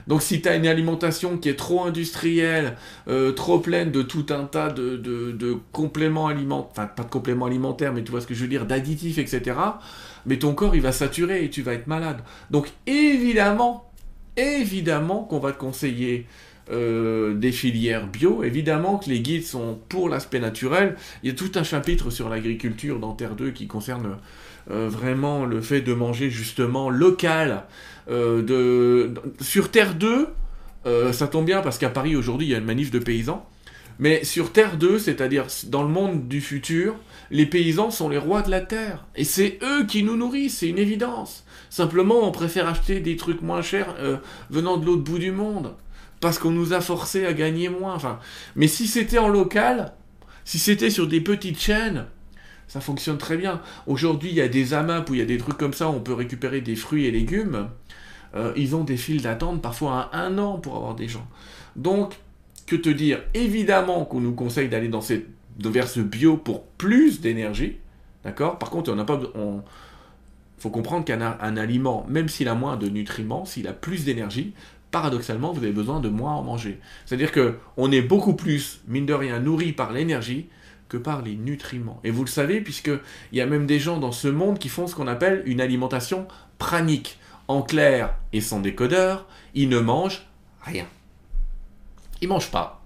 Donc si tu as une alimentation qui est trop industrielle, euh, trop pleine de tout un tas de, de, compléments alimentaires, enfin pas de compléments alimentaires, mais tu vois ce que je veux dire, d'additifs, etc., mais ton corps il va saturer et tu vas être malade. Donc évidemment, évidemment qu'on va te conseiller euh, des filières bio. Évidemment que les guides sont pour l'aspect naturel. Il y a tout un chapitre sur l'agriculture dans Terre 2 qui concerne euh, vraiment le fait de manger justement local. Euh. Sur Terre 2, ça tombe bien parce qu'à Paris aujourd'hui il y a une manif de paysans. Mais sur Terre 2, c'est-à-dire dans le monde du futur, les paysans sont les rois de la terre. Et c'est eux qui nous nourrissent, c'est une évidence. Simplement, on préfère acheter des trucs moins chers venant de l'autre bout du monde parce qu'on nous a forcé à gagner moins. Enfin, mais si c'était en local, si c'était sur des petites chaînes, ça fonctionne très bien. Aujourd'hui, il y a des AMAP où il y a des trucs comme ça, où on peut récupérer des fruits et légumes. Euh, ils ont des files d'attente parfois à un an pour avoir des gens. Donc, que te dire Évidemment qu'on nous conseille d'aller vers ce bio pour plus d'énergie, d'accord? Par contre, on n'a pas, on faut comprendre qu'un aliment, même s'il a moins de nutriments, s'il a plus d'énergie, paradoxalement, vous avez besoin de moins en manger. C'est-à-dire que on est beaucoup plus, mine de rien, nourri par l'énergie que par les nutriments. Et vous le savez, puisqu'il y a même des gens dans ce monde qui font ce qu'on appelle une alimentation pranique. En clair et sans décodeur, ils ne mangent rien. Ils mangent pas.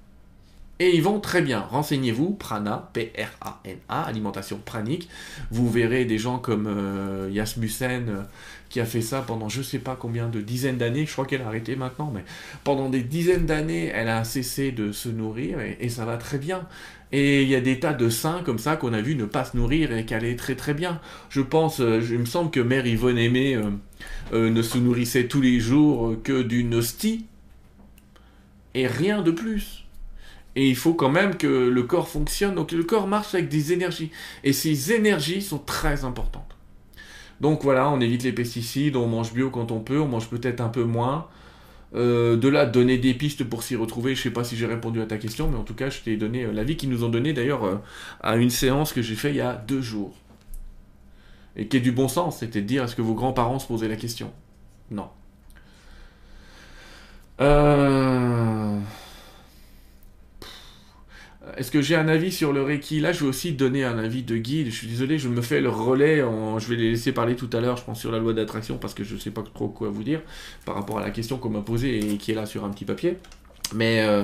Et ils vont très bien. Renseignez-vous, prana, P-R-A-N-A, alimentation pranique. Vous verrez des gens comme euh, Yasmussen euh, qui a fait ça pendant je sais pas combien de dizaines d'années. Je crois qu'elle a arrêté maintenant, mais pendant des dizaines d'années, elle a cessé de se nourrir et, ça va très bien. Et il y a des tas de saints comme ça qu'on a vu ne pas se nourrir et qui allaient très très bien. Je pense, euh, il me semble que Mère Yvonne Aimée ne se nourrissait tous les jours que d'une hostie et rien de plus. Et il faut quand même que le corps fonctionne. Donc le corps marche avec des énergies. Et ces énergies sont très importantes. Donc voilà, on évite les pesticides, on mange bio quand on peut, on mange peut-être un peu moins. Euh, de là, donner des pistes pour s'y retrouver. Je sais pas si j'ai répondu à ta question, mais en tout cas, je t'ai donné euh, l'avis qu'ils nous ont donné d'ailleurs euh, à une séance que j'ai fait il y a deux jours. Et qui est du bon sens, c'était de dire est-ce que vos grands-parents se posaient la question? Non. Euh... Est-ce que j'ai un avis sur le Reiki Là, je vais aussi donner un avis de guide. Je suis désolé, je me fais le relais. Je vais les laisser parler tout à l'heure, je pense, sur la loi d'attraction, parce que je ne sais pas trop quoi vous dire par rapport à la question qu'on m'a posée et qui est là sur un petit papier. Mais euh,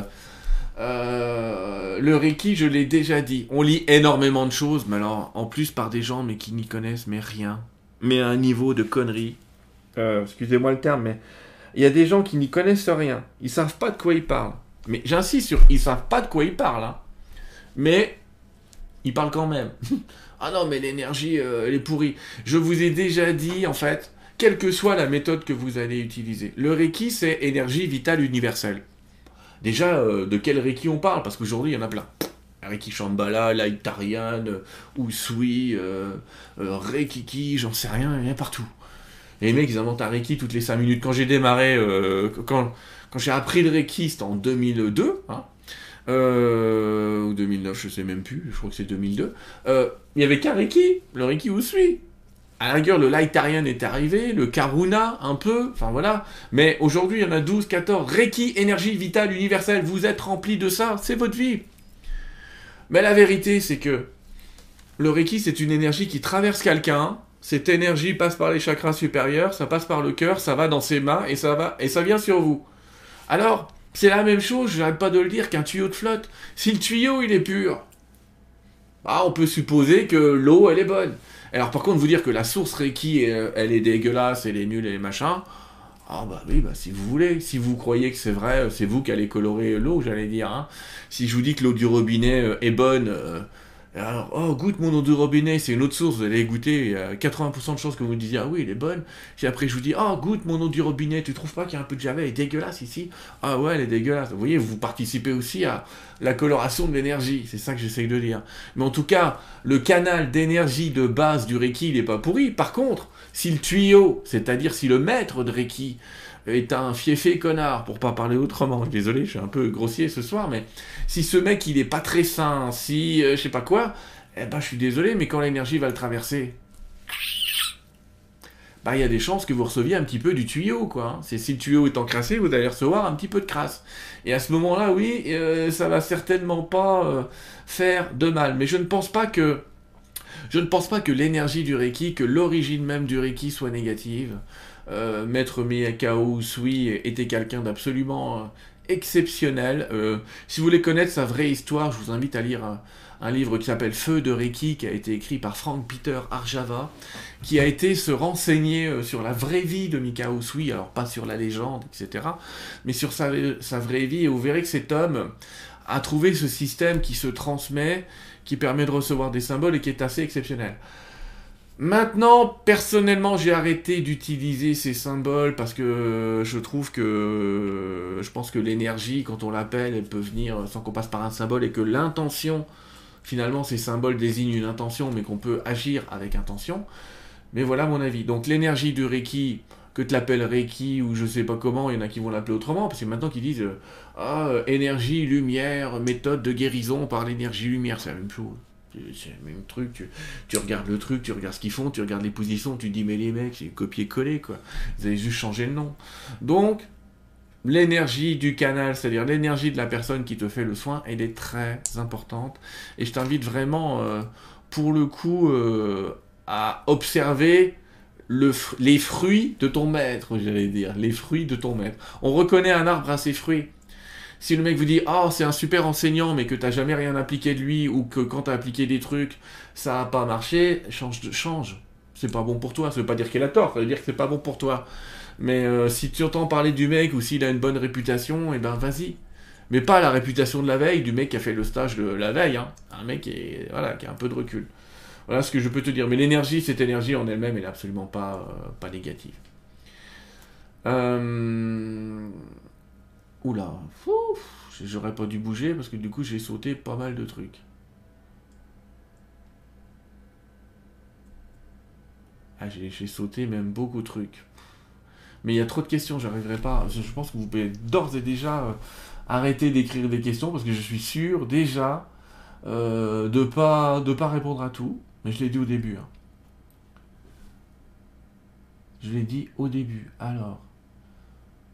euh, le Reiki, je l'ai déjà dit. On lit énormément de choses, mais alors, en plus par des gens mais qui n'y connaissent mais rien. Mais à un niveau de connerie. Euh, excusez-moi le terme, mais il y a des gens qui n'y connaissent rien. Ils savent pas de quoi ils parlent. Mais j'insiste sur, ils savent pas de quoi ils parlent. Hein mais il parle quand même. ah non, mais l'énergie, euh, elle est pourrie. Je vous ai déjà dit, en fait, quelle que soit la méthode que vous allez utiliser, le Reiki, c'est énergie vitale universelle. Déjà, euh, de quel Reiki on parle? Parce qu'aujourd'hui, il y en a plein. Reiki Shambhala, Laitarian, Usui, euh, Reiki, j'en sais rien, il y en a partout. Et les mecs, ils inventent un Reiki toutes les 5 minutes. Quand j'ai démarré, quand, quand j'ai appris le Reiki, c'était en 2002, hein, euh, ou 2009, je sais même plus, je crois que c'est 2002, euh, il y avait qu'un Reiki, le Reiki Usui. À la rigueur, le Lightarian est arrivé, le Karuna un peu, enfin voilà. Mais aujourd'hui, il y en a 12, 14. Reiki, énergie vitale universelle, vous êtes rempli de ça, c'est votre vie. Mais la vérité, c'est que le Reiki, c'est une énergie qui traverse quelqu'un. Cette énergie passe par les chakras supérieurs, ça passe par le cœur, ça va dans ses mains et ça va et ça vient sur vous. Alors, c'est la même chose, je n'arrête pas de le dire, qu'un tuyau de flotte. Si le tuyau il est pur, bah, on peut supposer que l'eau elle est bonne. Alors par contre, vous dire que la source Reiki elle est dégueulasse, elle est nulle, elle est machin. Ah bah oui, bah si vous voulez, si vous croyez que c'est vrai, c'est vous qui allez colorer l'eau, j'allais dire. Hein. Si je vous dis que l'eau du robinet euh, est bonne, euh, alors, oh, goûte mon eau de robinet, c'est une autre source, vous allez goûter, il y a 80% de chances que vous disiez, ah oui, elle est bonne. Puis après, je vous dis, oh, goûte mon eau du robinet, tu trouves pas qu'il y a un peu de javel, elle est dégueulasse ici? Ah ouais, elle est dégueulasse. Vous voyez, vous participez aussi à la coloration de l'énergie, c'est ça que j'essaye de dire. Mais en tout cas, le canal d'énergie de base du Reiki, il n'est pas pourri. Par contre, si le tuyau, c'est-à-dire si le maître de Reiki, est un fiefé connard, pour pas parler autrement. Désolé, je suis un peu grossier ce soir, mais si ce mec il est pas très sain, si euh, je sais pas quoi, eh ben je suis désolé, mais quand l'énergie va le traverser, bah il y a des chances que vous receviez un petit peu du tuyau, quoi. Hein. C'est si le tuyau est encrassé, vous allez recevoir un petit peu de crasse. Et à ce moment-là, oui, euh, ça va certainement pas euh, faire de mal. Mais je ne pense pas que je ne pense pas que l'énergie du Reiki, que l'origine même du Reiki soit négative. Euh, Maître Miyakao Usui était quelqu'un d'absolument euh, exceptionnel. Euh, si vous voulez connaître sa vraie histoire, je vous invite à lire un, livre qui s'appelle Feu de Reiki, qui a été écrit par Frank Peter Arjava, qui a été se renseigner sur la vraie vie de Mikao Usui, alors pas sur la légende, etc., mais sur sa vraie vie, et vous verrez que cet homme a trouvé ce système qui se transmet, qui permet de recevoir des symboles et qui est assez exceptionnel. Maintenant, personnellement, j'ai arrêté d'utiliser ces symboles parce que je trouve que je pense que l'énergie, quand on l'appelle, elle peut venir sans qu'on passe par un symbole et que l'intention, finalement, ces symboles désignent une intention, mais qu'on peut agir avec intention. Mais voilà mon avis. Donc l'énergie du Reiki, que tu l'appelles Reiki ou je sais pas comment, il y en a qui vont l'appeler autrement, parce que maintenant qu'ils disent ah, énergie, lumière, méthode de guérison par l'énergie lumière, c'est la même chose. C'est le même truc, tu, regardes le truc, tu regardes ce qu'ils font, tu regardes les positions, tu dis mais les mecs, c'est copier-coller quoi. Vous avez juste changé le nom. Donc, l'énergie du canal, c'est-à-dire l'énergie de la personne qui te fait le soin, elle est très importante. Et je t'invite vraiment, euh, pour le coup, euh, à observer le, les fruits de ton maître, j'allais dire, les fruits de ton maître. On reconnaît un arbre à ses fruits. Si le mec vous dit oh c'est un super enseignant mais que t'as jamais rien appliqué de lui ou que quand t'as appliqué des trucs ça a pas marché, change de change. C'est pas bon pour toi. Ça veut pas dire qu'il a tort, ça veut dire que c'est pas bon pour toi. Mais euh, si tu entends parler du mec ou s'il a une bonne réputation, et eh ben vas-y. Mais pas la réputation de la veille du mec qui a fait le stage de la veille. Hein. Un mec qui, est, a un peu de recul. Voilà ce que je peux te dire. Mais l'énergie, cette énergie en elle-même, elle n'est absolument pas, euh, négative. Euh... Oula. J'aurais pas dû bouger parce que du coup, j'ai sauté pas mal de trucs. Ah, j'ai sauté même beaucoup de trucs. Mais il y a trop de questions, j'arriverai pas. Je pense que vous pouvez d'ores et déjà euh, arrêter d'écrire des questions parce que je suis sûr déjà euh, de pas de pas répondre à tout. Mais je l'ai dit au début. Hein. Je l'ai dit au début. Alors,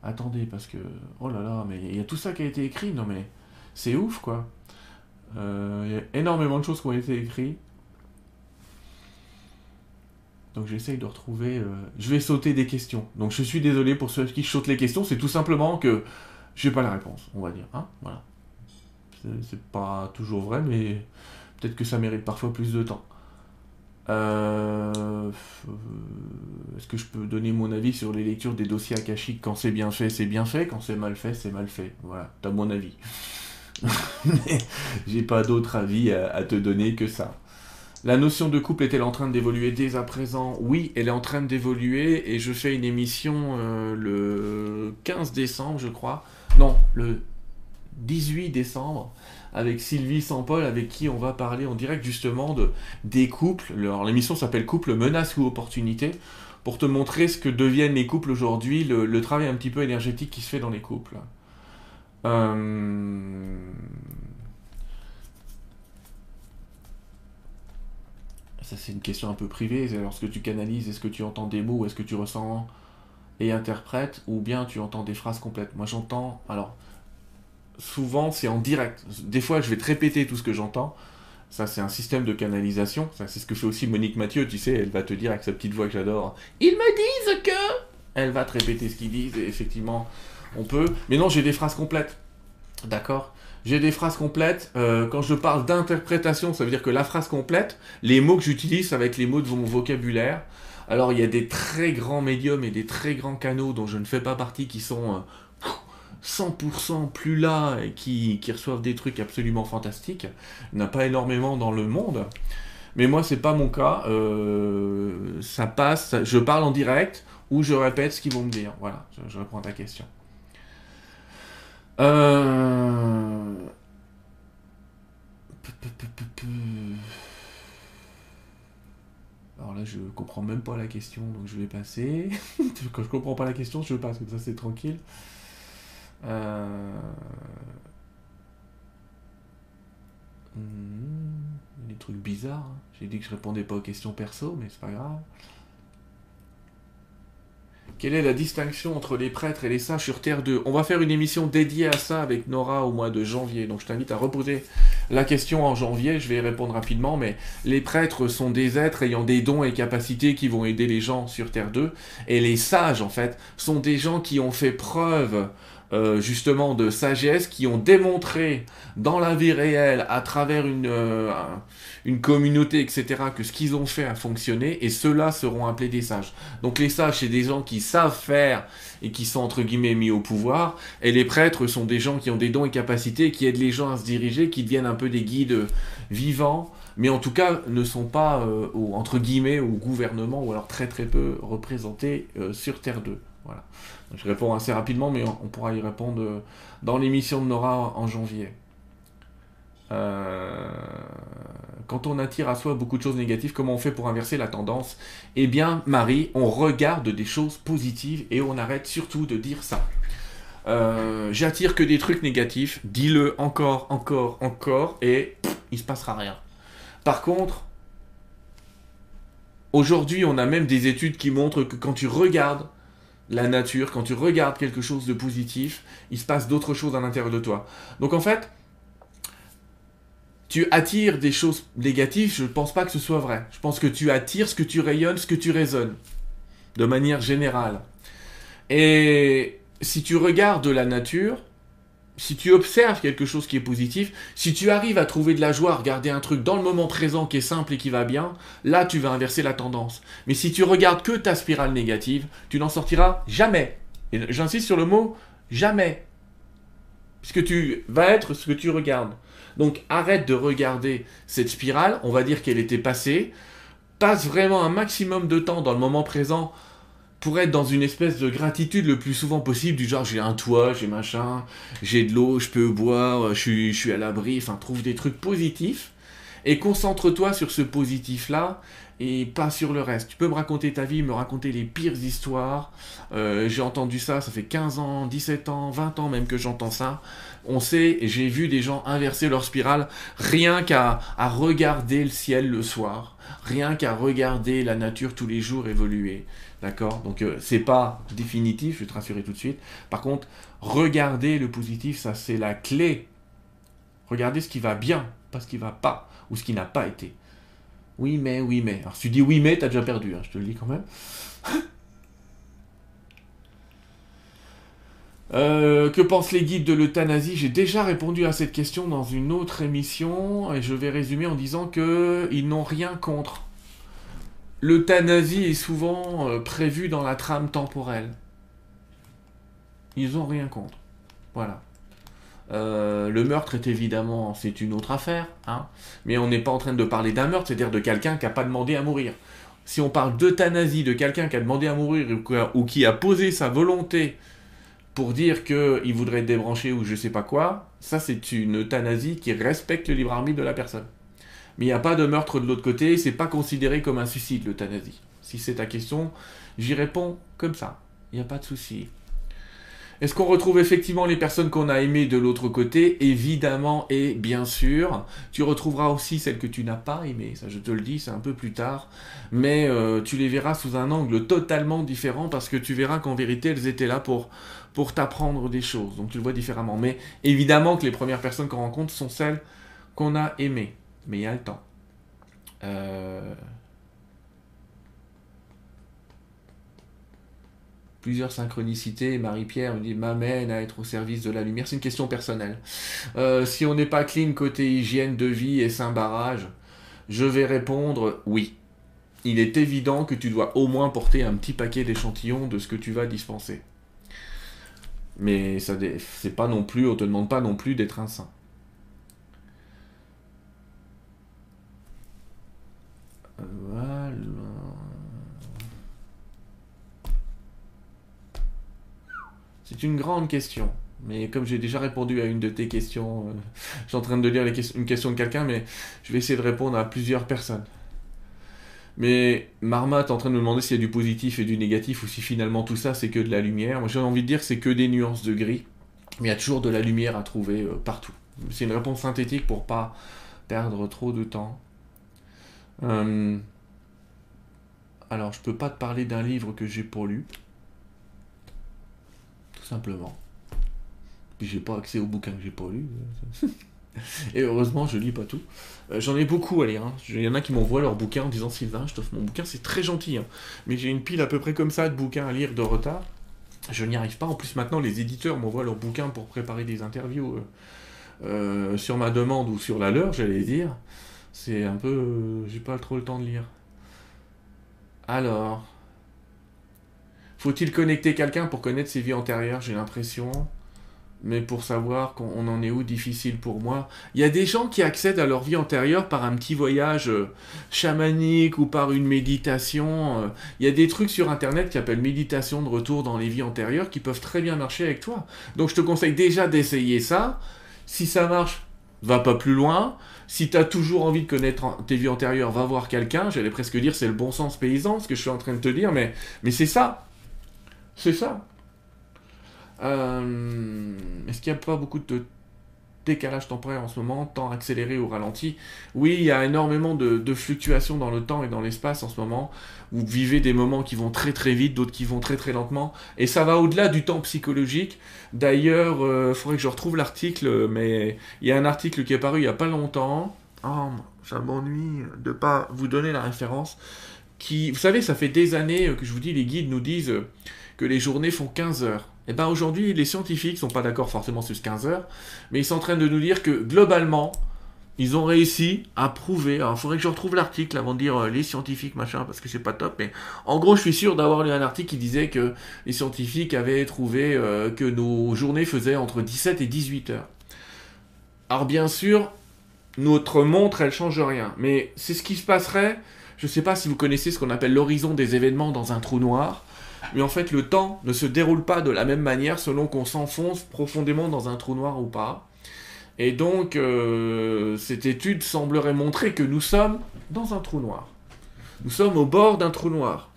attendez parce que oh là là, mais il y a tout ça qui a été écrit. Non mais c'est ouf quoi. Euh, il y a énormément de choses qui ont été écrites. Donc j'essaye de retrouver. Euh, je vais sauter des questions. Donc je suis désolé pour ceux qui sautent les questions. C'est tout simplement que j'ai pas la réponse, on va dire. Hein voilà. C'est pas toujours vrai, mais peut-être que ça mérite parfois plus de temps. Euh, est-ce que je peux donner mon avis sur les lectures des dossiers akashiques Quand c'est bien fait, c'est bien fait. Quand c'est mal fait, c'est mal fait. Voilà, t'as mon avis. mais j'ai pas d'autre avis à te donner que ça. La notion de couple est-elle en train d'évoluer dès à présent? Oui, elle est en train d'évoluer et je fais une émission euh, le 15 décembre, je crois. Non, le 18 décembre avec Sylvie Sampol avec qui on va parler en direct justement de, des couples. L'émission s'appelle Couple, menace ou opportunité pour te montrer ce que deviennent les couples aujourd'hui, le, travail un petit peu énergétique qui se fait dans les couples. Euh... ça c'est une question un peu privée. Lorsque tu canalises, est-ce que tu entends des mots, est-ce que tu ressens et interprètes, ou bien tu entends des phrases complètes Moi j'entends, alors, souvent c'est en direct. Des fois je vais te répéter tout ce que j'entends. Ça c'est un système de canalisation. Ça c'est ce que fait aussi Monique Mathieu, tu sais, elle va te dire avec sa petite voix que j'adore. Ils me disent que... Elle va te répéter ce qu'ils disent, et effectivement, on peut. Mais non, j'ai des phrases complètes. D'accord? J'ai des phrases complètes. Euh, quand je parle d'interprétation, ça veut dire que la phrase complète, les mots que j'utilise, ça va être les mots de mon vocabulaire. Alors il y a des très grands médiums et des très grands canaux dont je ne fais pas partie qui sont 100% euh, plus là et qui, qui, reçoivent des trucs absolument fantastiques. Il n'y en a pas énormément dans le monde. Mais moi, c'est pas mon cas. Euh, ça passe, je parle en direct ou je répète ce qu'ils vont me dire. Voilà, je, à ta question. Euh... Alors là, je comprends même pas la question, donc je vais passer. Quand je comprends pas la question, je passe, comme ça c'est tranquille. Euh... Hmm, des trucs bizarres. Hein. J'ai dit que je répondais pas aux questions perso, mais c'est pas grave. Quelle est la distinction entre les prêtres et les sages sur Terre 2 On va faire une émission dédiée à ça avec Nora au mois de janvier. Donc je t'invite à reposer la question en janvier. Je vais y répondre rapidement. Mais les prêtres sont des êtres ayant des dons et capacités qui vont aider les gens sur Terre 2. Et les sages, en fait, sont des gens qui ont fait preuve euh, justement de sagesse, qui ont démontré dans la vie réelle, à travers une, euh, une communauté, etc., que ce qu'ils ont fait a fonctionné, et ceux-là seront appelés des sages. Donc les sages, c'est des gens qui savent faire et qui sont entre guillemets mis au pouvoir, et les prêtres sont des gens qui ont des dons et capacités, qui aident les gens à se diriger, qui deviennent un peu des guides vivants, mais en tout cas ne sont pas, euh, entre guillemets, au gouvernement, ou alors très très peu représentés sur Terre 2. Voilà. Je réponds assez rapidement, mais on, pourra y répondre euh, dans l'émission de Nora en, janvier. Euh, quand on attire à soi beaucoup de choses négatives, comment on fait pour inverser la tendance? Eh bien, Marie, on regarde des choses positives et on arrête surtout de dire ça. Euh, j'attire que des trucs négatifs, dis-le encore, encore, encore, et il se passera rien. Par contre, aujourd'hui, on a même des études qui montrent que quand tu regardes la nature, quand tu regardes quelque chose de positif, il se passe d'autres choses à l'intérieur de toi. Donc en fait, tu attires des choses négatives, je ne pense pas que ce soit vrai. Je pense que tu attires ce que tu rayonnes, ce que tu résonnes, de manière générale. Et si tu regardes la nature, si tu observes quelque chose qui est positif, si tu arrives à trouver de la joie, à regarder un truc dans le moment présent qui est simple et qui va bien, là tu vas inverser la tendance. Mais si tu regardes que ta spirale négative, tu n'en sortiras jamais. Et j'insiste sur le mot jamais. Puisque tu vas être ce que tu regardes. Donc arrête de regarder cette spirale, on va dire qu'elle était passée, passe vraiment un maximum de temps dans le moment présent pour être dans une espèce de gratitude le plus souvent possible, du genre j'ai un toit, j'ai machin, j'ai de l'eau, je peux boire, je suis, je suis à l'abri, enfin trouve des trucs positifs, et concentre-toi sur ce positif-là, et pas sur le reste. Tu peux me raconter ta vie, me raconter les pires histoires, euh, j'ai entendu ça, ça fait 15 ans, 17 ans, 20 ans même que j'entends ça, on sait, j'ai vu des gens inverser leur spirale rien qu'à regarder le ciel le soir, rien qu'à regarder la nature tous les jours évoluer. D'accord? Donc euh, c'est pas définitif, je vais te rassurer tout de suite. Par contre, regardez le positif, ça c'est la clé. Regardez ce qui va bien, pas ce qui va pas, ou ce qui n'a pas été. Oui mais, oui mais. Alors si tu dis oui mais, t'as déjà perdu, hein, je te le dis quand même. Euh, que pensent les guides de l'euthanasie? J'ai déjà répondu à cette question dans une autre émission et je vais résumer en disant qu'ils n'ont rien contre. L'euthanasie est souvent euh, prévue dans la trame temporelle. Ils n'ont rien contre. Voilà. Euh, le meurtre est évidemment, c'est une autre affaire, hein, mais on n'est pas en train de parler d'un meurtre, c'est-à-dire de quelqu'un qui n'a pas demandé à mourir. Si on parle d'euthanasie, de quelqu'un qui a demandé à mourir ou qui a posé sa volonté pour dire qu'il voudrait être débranché ou je sais pas quoi, ça c'est une euthanasie qui respecte le libre arbitre de la personne. Mais il n'y a pas de meurtre de l'autre côté, c'est pas considéré comme un suicide l'euthanasie. Si c'est ta question, j'y réponds comme ça. Il n'y a pas de souci. Est-ce qu'on retrouve effectivement les personnes qu'on a aimées de l'autre côté? Évidemment et bien sûr. Tu retrouveras aussi celles que tu n'as pas aimées, ça je te le dis, c'est un peu plus tard. Mais euh, tu les verras sous un angle totalement différent parce que tu verras qu'en vérité elles étaient là pour, pour t'apprendre des choses. Donc tu le vois différemment. Mais évidemment que les premières personnes qu'on rencontre sont celles qu'on a aimées. Mais il y a le temps. Euh... plusieurs synchronicités. Marie-Pierre m'amène à être au service de la lumière. C'est une question personnelle. Euh, si on n'est pas clean côté hygiène de vie et saint barrage, je vais répondre oui. Il est évident que tu dois au moins porter un petit paquet d'échantillons de ce que tu vas dispenser. Mais ça c'est pas non plus, on te demande pas non plus d'être un saint. Voilà. C'est une grande question. Mais comme j'ai déjà répondu à une de tes questions, euh, je suis en train de lire une question de quelqu'un, mais je vais essayer de répondre à plusieurs personnes. Mais Marma est en train de me demander s'il y a du positif et du négatif, ou si finalement tout ça c'est que de la lumière. Moi j'ai envie de dire c'est que des nuances de gris, mais il y a toujours de la lumière à trouver euh, partout. C'est une réponse synthétique pour pas perdre trop de temps. Euh, alors je peux pas te parler d'un livre que j'ai pas lu simplement. Puis j'ai pas accès aux bouquins que j'ai pas lus. Et heureusement, je lis pas tout. Euh, j'en ai beaucoup à lire. Hein. Il y en a qui m'envoient leurs bouquins en disant Sylvain, je t'offre mon bouquin, c'est très gentil. Hein. Mais j'ai une pile à peu près comme ça de bouquins à lire de retard. Je n'y arrive pas. En plus, maintenant, les éditeurs m'envoient leurs bouquins pour préparer des interviews euh, euh, sur ma demande ou sur la leur, j'allais dire. C'est un peu. j'ai pas trop le temps de lire. Alors. Faut-il connecter quelqu'un pour connaître ses vies antérieures J'ai l'impression? Mais pour savoir qu'on en est où, difficile pour moi. Il y a des gens qui accèdent à leur vie antérieure par un petit voyage euh, chamanique ou par une méditation. Euh. Il y a des trucs sur internet qui appellent méditation de retour dans les vies antérieures qui peuvent très bien marcher avec toi. Donc je te conseille déjà d'essayer ça. Si ça marche, va pas plus loin. Si tu as toujours envie de connaître tes vies antérieures, va voir quelqu'un. J'allais presque dire c'est le bon sens paysan, ce que je suis en train de te dire, mais, mais c'est ça. C'est ça. Euh, est-ce qu'il n'y a pas beaucoup de décalage temporaire en ce moment, temps accéléré ou ralenti? Oui, il y a énormément de, fluctuations dans le temps et dans l'espace en ce moment. Vous vivez des moments qui vont très très vite, d'autres qui vont très très lentement. Et ça va au-delà du temps psychologique. D'ailleurs, il euh, faudrait que je retrouve l'article, mais il y a un article qui est paru il n'y a pas longtemps. Oh, ça m'ennuie de pas vous donner la référence. Qui, vous savez, ça fait des années que je vous dis, les guides nous disent que les journées font 15 heures. Et eh ben aujourd'hui, les scientifiques sont pas d'accord forcément sur ce 15 heures, mais ils sont en train de nous dire que globalement, ils ont réussi à prouver. Alors, il faudrait que je retrouve l'article avant de dire euh, les scientifiques, machin, parce que c'est pas top. Mais en gros, je suis sûr d'avoir lu un article qui disait que les scientifiques avaient trouvé euh, que nos journées faisaient entre 17 et 18 heures. Alors, bien sûr, notre montre, elle change rien. Mais c'est ce qui se passerait. Je sais pas si vous connaissez ce qu'on appelle l'horizon des événements dans un trou noir. Mais en fait, le temps ne se déroule pas de la même manière selon qu'on s'enfonce profondément dans un trou noir ou pas. Et donc, euh, cette étude semblerait montrer que nous sommes dans un trou noir. Nous sommes au bord d'un trou noir.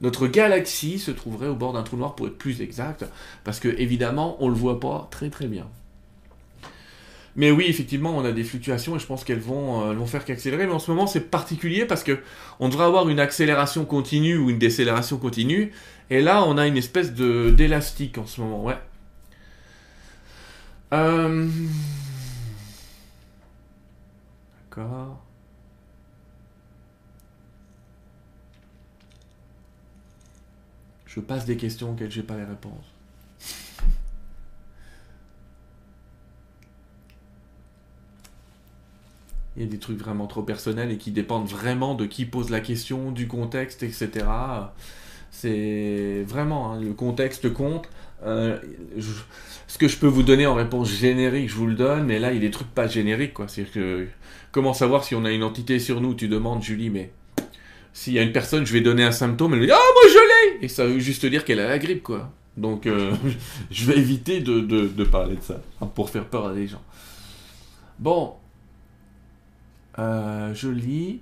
Notre galaxie se trouverait au bord d'un trou noir pour être plus exact, parce que évidemment, on ne le voit pas très très bien. Mais oui, effectivement, on a des fluctuations et je pense qu'elles vont, euh, vont faire qu'accélérer. Mais en ce moment, c'est particulier parce que on devrait avoir une accélération continue ou une décélération continue. Et là, on a une espèce de d'élastique en ce moment, ouais. Euh... D'accord. Je passe des questions auxquelles j'ai pas les réponses. Il y a des trucs vraiment trop personnels et qui dépendent vraiment de qui pose la question, du contexte, etc. C'est vraiment, hein, le contexte compte. Euh, ce que je peux vous donner en réponse générique, je vous le donne, mais là, il y a des trucs pas génériques, quoi. C'est que, comment savoir si on a une entité sur nous? Tu demandes, Julie, mais s'il y a une personne, je vais donner un symptôme, elle me dit, ah, moi je l'ai Et ça veut juste dire qu'elle a la grippe, quoi. Donc, euh, je vais éviter de, de, parler de ça, pour faire peur à des gens. Bon, euh, je lis.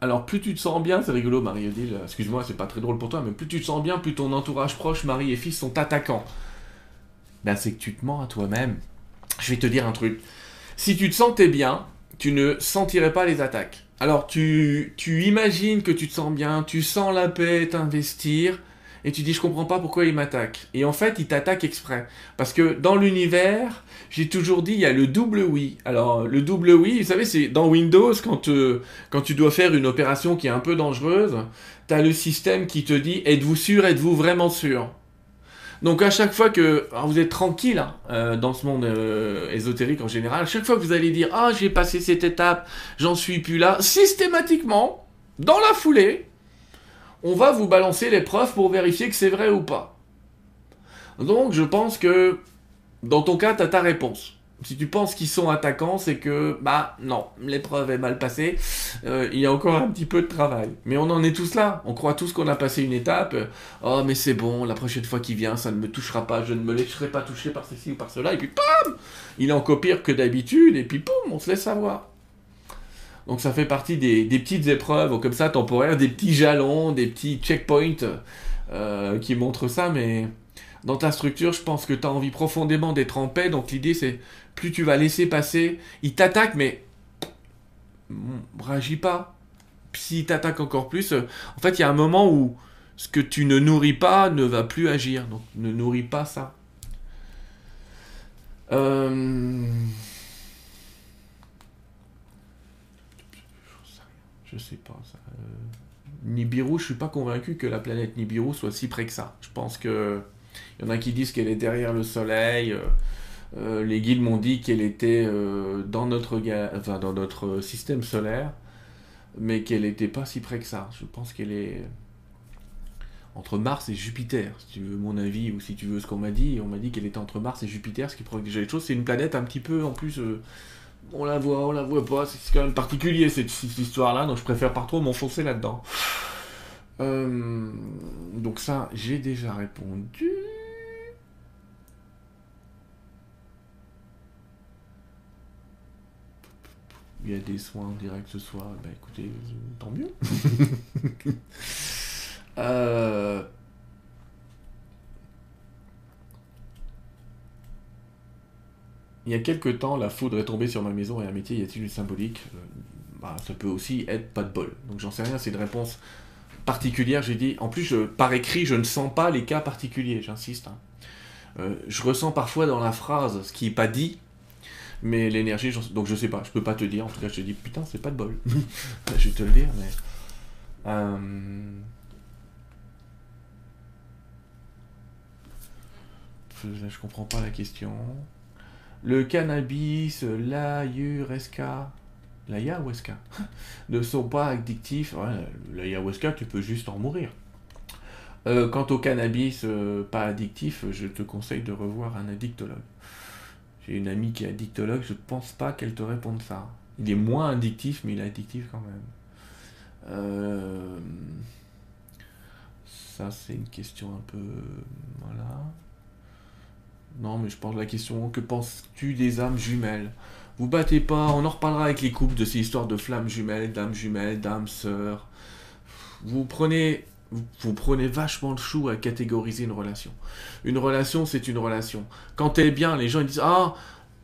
Alors, plus tu te sens bien, c'est rigolo, Marie-Odile, excuse-moi, c'est pas très drôle pour toi, mais plus tu te sens bien, plus ton entourage proche, mari et fils, sont attaquants. Ben, c'est que tu te mens à toi-même. Je vais te dire un truc. Si tu te sentais bien, tu ne sentirais pas les attaques. Alors, tu, tu imagines que tu te sens bien, tu sens la paix t'investir, et tu dis je comprends pas pourquoi il m'attaque. Et en fait, il t'attaque exprès. Parce que dans l'univers, j'ai toujours dit il y a le double oui. Alors le double oui, vous savez, c'est dans Windows quand euh, quand tu dois faire une opération qui est un peu dangereuse, tu as le système qui te dit êtes-vous sûr, êtes-vous vraiment sûr? Donc à chaque fois que vous êtes tranquille hein, euh, dans ce monde euh, ésotérique en général, à chaque fois que vous allez dire ah j'ai passé cette étape, j'en suis plus là, systématiquement dans la foulée, on va vous balancer les preuves pour vérifier que c'est vrai ou pas. Donc je pense que dans ton cas, tu ta réponse. Si tu penses qu'ils sont attaquants, c'est que, bah non, l'épreuve est mal passée, euh, il y a encore un petit peu de travail. Mais on en est tous là, on croit tous qu'on a passé une étape, oh mais c'est bon, la prochaine fois qu'il vient, ça ne me touchera pas, je ne me laisserai pas toucher par ceci ou par cela, et puis pam Il est encore pire que d'habitude, et puis poum, on se laisse savoir. Donc ça fait partie des, petites épreuves comme ça temporaires, des petits jalons, des petits checkpoints euh, qui montrent ça, mais dans ta structure, je pense que tu as envie profondément d'être en paix, donc l'idée c'est plus tu vas laisser passer, il t'attaque, mais réagis pas. S'il t'attaque encore plus, euh, en fait il y a un moment où ce que tu ne nourris pas ne va plus agir, donc ne nourris pas ça. Euh... Je sais pas. Ça, euh, Nibiru, je suis pas convaincu que la planète Nibiru soit si près que ça. Je pense que il y en a qui disent qu'elle est derrière le Soleil. Euh, euh, les guides m'ont dit qu'elle était dans notre enfin, dans notre système solaire, mais qu'elle n'était pas si près que ça. Je pense qu'elle est entre Mars et Jupiter, si tu veux mon avis, ou si tu veux ce qu'on m'a dit. On m'a dit qu'elle était entre Mars et Jupiter, ce qui prouve déjà les choses. C'est une planète un petit peu en plus on la voit, on la voit pas. C'est quand même particulier cette, histoire-là, donc je préfère pas trop m'enfoncer là-dedans. Euh, donc ça, j'ai déjà répondu. Il y a des soins en direct ce soir. Ben écoutez, tant mieux. euh, Il y a quelques temps, la foudre est tombée sur ma maison et un métier y a-t-il une symbolique euh, bah, Ça peut aussi être pas de bol. Donc j'en sais rien, c'est une réponse particulière. J'ai dit, en plus, par écrit, je ne sens pas les cas particuliers, j'insiste. Hein. Euh, je ressens parfois dans la phrase ce qui n'est pas dit, mais l'énergie, donc je sais pas, je peux pas te dire. En tout cas, je te dis, putain, c'est pas de bol. je vais te le dire, mais. Euh, je comprends pas la question. Le cannabis, l'ayahuasca, l'ayahuasca, ne sont pas addictifs. L'ayahuasca, tu peux juste en mourir. Euh, quant au cannabis euh, pas addictif, je te conseille de revoir un addictologue. J'ai une amie qui est addictologue, je pense pas qu'elle te réponde ça. Il est moins addictif, mais il est addictif quand même. Euh, ça, c'est une question un peu. Voilà. Non, mais je pense la question que penses-tu des âmes jumelles? Vous battez pas, on en reparlera avec les couples de ces histoires de flammes jumelles, d'âmes jumelles, d'âmes sœurs. Vous prenez vous, prenez vachement le chou à catégoriser une relation. Une relation, c'est une relation. Quand elle est bien, les gens ils disent Ah,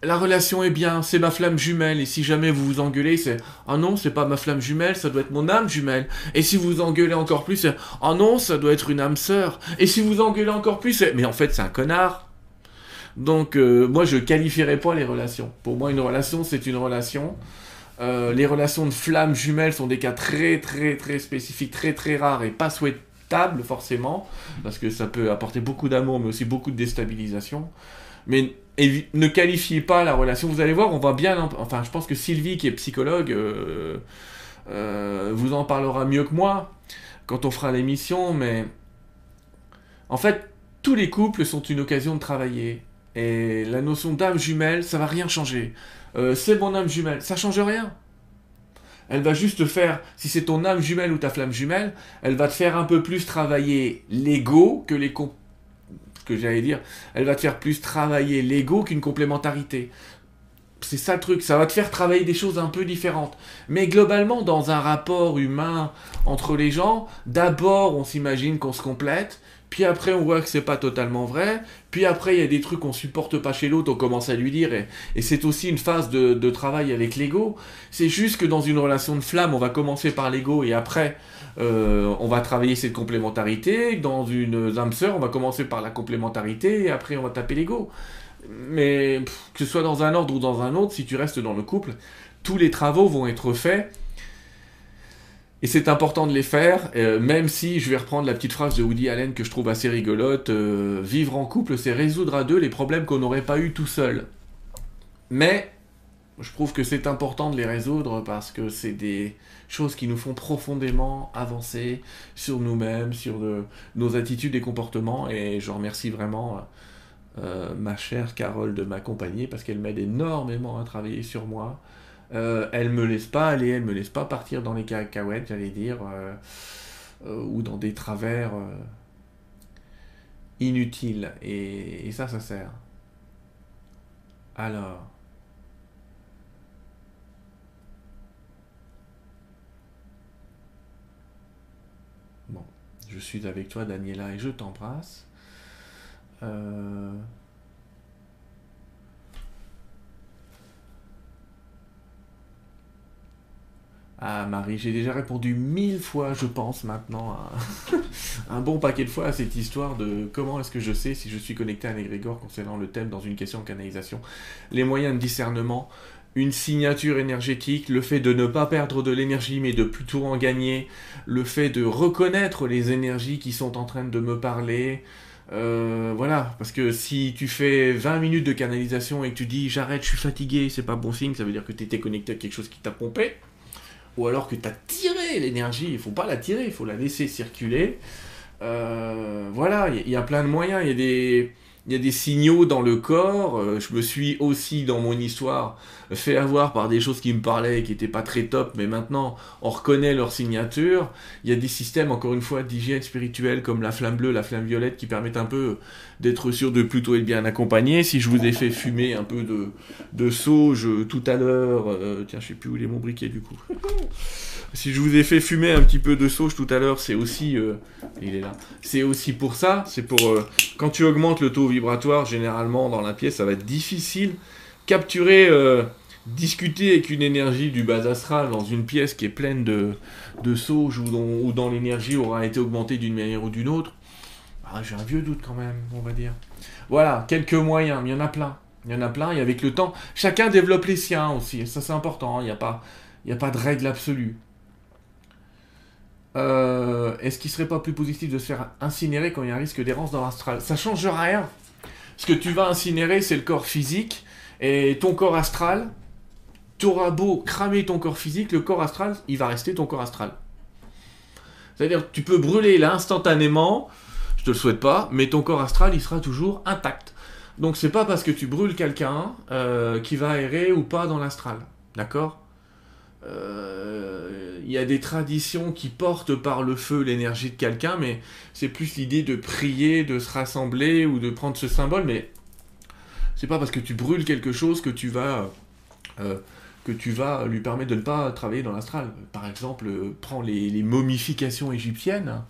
la relation est bien, c'est ma flamme jumelle. Et si jamais vous vous engueulez, c'est Ah non, c'est pas ma flamme jumelle, ça doit être mon âme jumelle. Et si vous engueulez encore plus, c'est Ah non, ça doit être une âme sœur. Et si vous engueulez encore plus, c'est Mais en fait, c'est un connard. Donc, euh, moi, je qualifierais pas les relations. Pour moi, une relation, c'est une relation. Euh, les relations de flammes jumelles sont des cas très très très spécifiques, très très rares et pas souhaitables forcément, parce que ça peut apporter beaucoup d'amour mais aussi beaucoup de déstabilisation. Mais ne qualifiez pas la relation, vous allez voir, on va bien... Enfin, je pense que Sylvie, qui est psychologue, euh, vous en parlera mieux que moi quand on fera l'émission, mais... En fait, tous les couples sont une occasion de travailler. Et la notion d'âme jumelle, ça va rien changer. Euh, c'est mon âme jumelle. Ça change rien. Elle va juste faire, si c'est ton âme jumelle ou ta flamme jumelle, elle va te faire un peu plus travailler l'ego que les que j'allais dire, elle va te faire plus travailler l'ego qu'une complémentarité. C'est ça le truc, ça va te faire travailler des choses un peu différentes. Mais globalement, dans un rapport humain entre les gens, d'abord on s'imagine qu'on se complète, puis après on voit que c'est pas totalement vrai, puis après il y a des trucs qu'on supporte pas chez l'autre, on commence à lui dire, et, c'est aussi une phase de, travail avec l'ego. C'est juste que dans une relation de flamme, on va commencer par l'ego, et après euh, on va travailler cette complémentarité. Dans une âme sœur, on va commencer par la complémentarité, et après on va taper l'ego. Mais que ce soit dans un ordre ou dans un autre, si tu restes dans le couple, tous les travaux vont être faits et c'est important de les faire, euh, même si je vais reprendre la petite phrase de Woody Allen que je trouve assez rigolote, euh, vivre en couple, c'est résoudre à deux les problèmes qu'on n'aurait pas eu tout seul. Mais je trouve que c'est important de les résoudre parce que c'est des choses qui nous font profondément avancer sur nous-mêmes, sur nos attitudes et comportements. Et je remercie vraiment euh, ma chère Carole de m'accompagner parce qu'elle m'aide énormément à travailler sur moi. Euh, elle me laisse pas aller, elle me laisse pas partir dans les cacahuètes, j'allais dire, euh, euh, ou dans des travers inutiles. Et, ça, ça sert. Alors. Bon, je suis avec toi, Daniela, et je t'embrasse. Ah Marie, j'ai déjà répondu mille fois, je pense maintenant, un bon paquet de fois à cette histoire de comment est-ce que je sais si je suis connecté à un égrégore concernant le thème dans une question de canalisation. Les moyens de discernement, une signature énergétique, le fait de ne pas perdre de l'énergie mais de plutôt en gagner, le fait de reconnaître les énergies qui sont en train de me parler, euh, voilà, parce que si tu fais 20 minutes de canalisation et que tu dis j'arrête, je suis fatigué, c'est pas bon signe, ça veut dire que tu étais connecté à quelque chose qui t'a pompé ou alors que tu as tiré l'énergie, il faut pas la tirer, il faut la laisser circuler. Euh, voilà, il y, a plein de moyens, il y a des il y a des signaux dans le corps. Euh, je me suis aussi, dans mon histoire, fait avoir par des choses qui me parlaient et qui n'étaient pas très top, mais maintenant, on reconnaît leur signature. Il y a des systèmes, encore une fois, d'hygiène spirituelle, comme la flamme bleue, la flamme violette, qui permettent un peu d'être sûr de plutôt être bien accompagné. Si je vous ai fait fumer un peu de, sauge tout à l'heure, euh, tiens, je sais plus où il est mon briquet du coup. Si je vous ai fait fumer un petit peu de sauge tout à l'heure, c'est aussi, euh, il est là, c'est aussi pour ça, c'est pour, euh, quand tu augmentes le taux vibratoire, généralement dans la pièce, ça va être difficile. Capturer, euh, discuter avec une énergie du bas astral dans une pièce qui est pleine de, sauge ou dont, l'énergie aura été augmentée d'une manière ou d'une autre, ah, j'ai un vieux doute quand même, on va dire. Voilà, quelques moyens, il y en a plein. Il y en a plein, et avec le temps, chacun développe les siens aussi, ça c'est important, il n'y a, il a pas de règle absolue. Euh, est-ce qu'il serait pas plus positif de se faire incinérer quand il y a un risque d'errance dans l'astral? Ça change rien. Ce que tu vas incinérer, c'est le corps physique, et ton corps astral, tu auras beau cramer ton corps physique, le corps astral, il va rester ton corps astral. C'est-à-dire, tu peux brûler là instantanément, je te le souhaite pas, mais ton corps astral, il sera toujours intact. Donc c'est pas parce que tu brûles quelqu'un euh, qui va errer ou pas dans l'astral. D'accord? Il y a des traditions qui portent par le feu l'énergie de quelqu'un, mais c'est plus l'idée de prier, de se rassembler ou de prendre ce symbole, mais c'est pas parce que tu brûles quelque chose que tu vas euh, lui permettre de ne pas travailler dans l'astral. Par exemple, prends les momifications égyptiennes.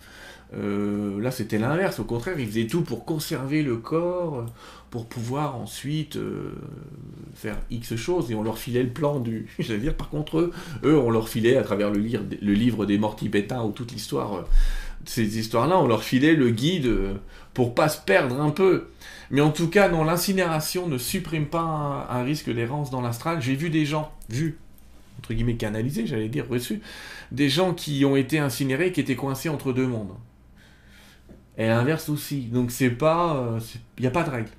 Euh, là, c'était l'inverse. Au contraire, ils faisaient tout pour conserver le corps, pour pouvoir ensuite euh, faire X choses. Et on leur filait le plan du. Je veux dire, par contre, eux, eux, on leur filait à travers le, livre, des morts tibétains ou toute l'histoire. Euh, ces histoires-là, on leur filait le guide pour pas se perdre un peu. Mais en tout cas, non, l'incinération ne supprime pas un, un risque d'errance dans l'astral. J'ai vu des gens, vu, entre guillemets canalisés, j'allais dire reçus, des gens qui ont été incinérés, qui étaient coincés entre deux mondes. Et l'inverse aussi. Donc c'est pas. Il n'y a pas de règle.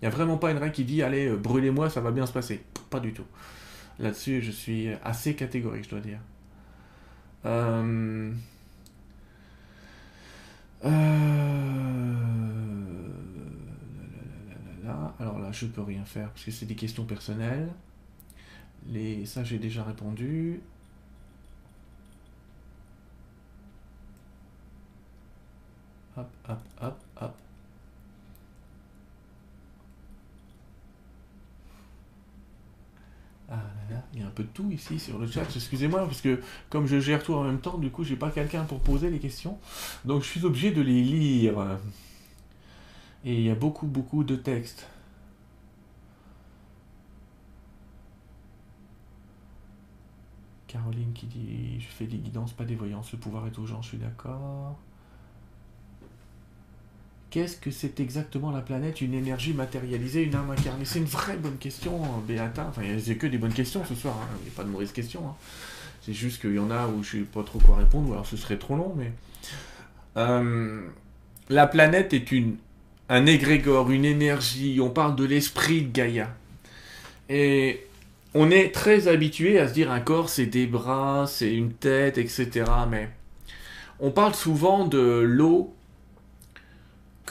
Il n'y a vraiment pas une règle qui dit allez, euh, brûlez-moi, ça va bien se passer. Pas du tout. Là-dessus, je suis assez catégorique, je dois dire. Euh... Euh... Alors là, je peux rien faire parce que c'est des questions personnelles. Les... Ça, j'ai déjà répondu. hop, hop, hop, hop. Ah là là, il y a un peu de tout ici sur le chat. Excusez-moi, parce que comme je gère tout en même temps, du coup, j'ai pas quelqu'un pour poser les questions. Donc, je suis obligé de les lire. Et il y a beaucoup, beaucoup de textes. Caroline qui dit Je fais des guidances, pas des voyances. Le pouvoir est aux gens, je suis d'accord. Qu'est-ce que c'est exactement la planète Une énergie matérialisée, une âme incarnée? C'est une vraie bonne question, Béata. Enfin, a que des bonnes questions ce soir, hein. il n'y a pas de mauvaises questions. Hein. C'est juste qu'il y en a où je ne sais pas trop quoi répondre, ou alors ce serait trop long, mais... Euh, la planète est une, un égrégore, une énergie, on parle de l'esprit de Gaïa. Et on est très habitué à se dire un corps c'est des bras, c'est une tête, etc. Mais on parle souvent de l'eau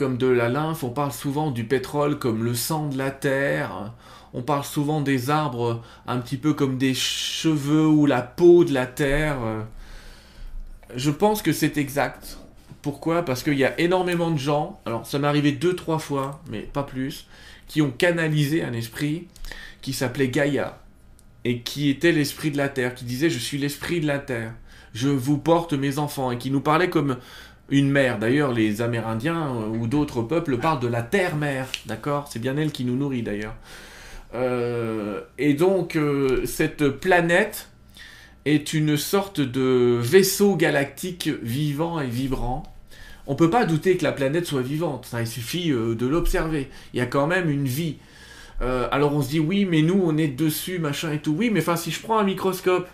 comme de la lymphe, on parle souvent du pétrole comme le sang de la terre, on parle souvent des arbres un petit peu comme des cheveux ou la peau de la terre. Je pense que c'est exact. Pourquoi? Parce qu'il y a énormément de gens, alors ça m'est arrivé deux, trois fois, mais pas plus, qui ont canalisé un esprit qui s'appelait Gaïa, et qui était l'esprit de la terre, qui disait je suis l'esprit de la terre, je vous porte mes enfants, et qui nous parlait comme une mère. D'ailleurs, les Amérindiens euh, ou d'autres peuples parlent de la terre-mère, d'accord? C'est bien elle qui nous nourrit d'ailleurs. Euh, et donc, euh, cette planète est une sorte de vaisseau galactique vivant et vibrant. On peut pas douter que la planète soit vivante, il suffit de l'observer. Il y a quand même une vie. alors on se dit oui, mais nous on est dessus, machin et tout. Oui, mais enfin si je prends un microscope,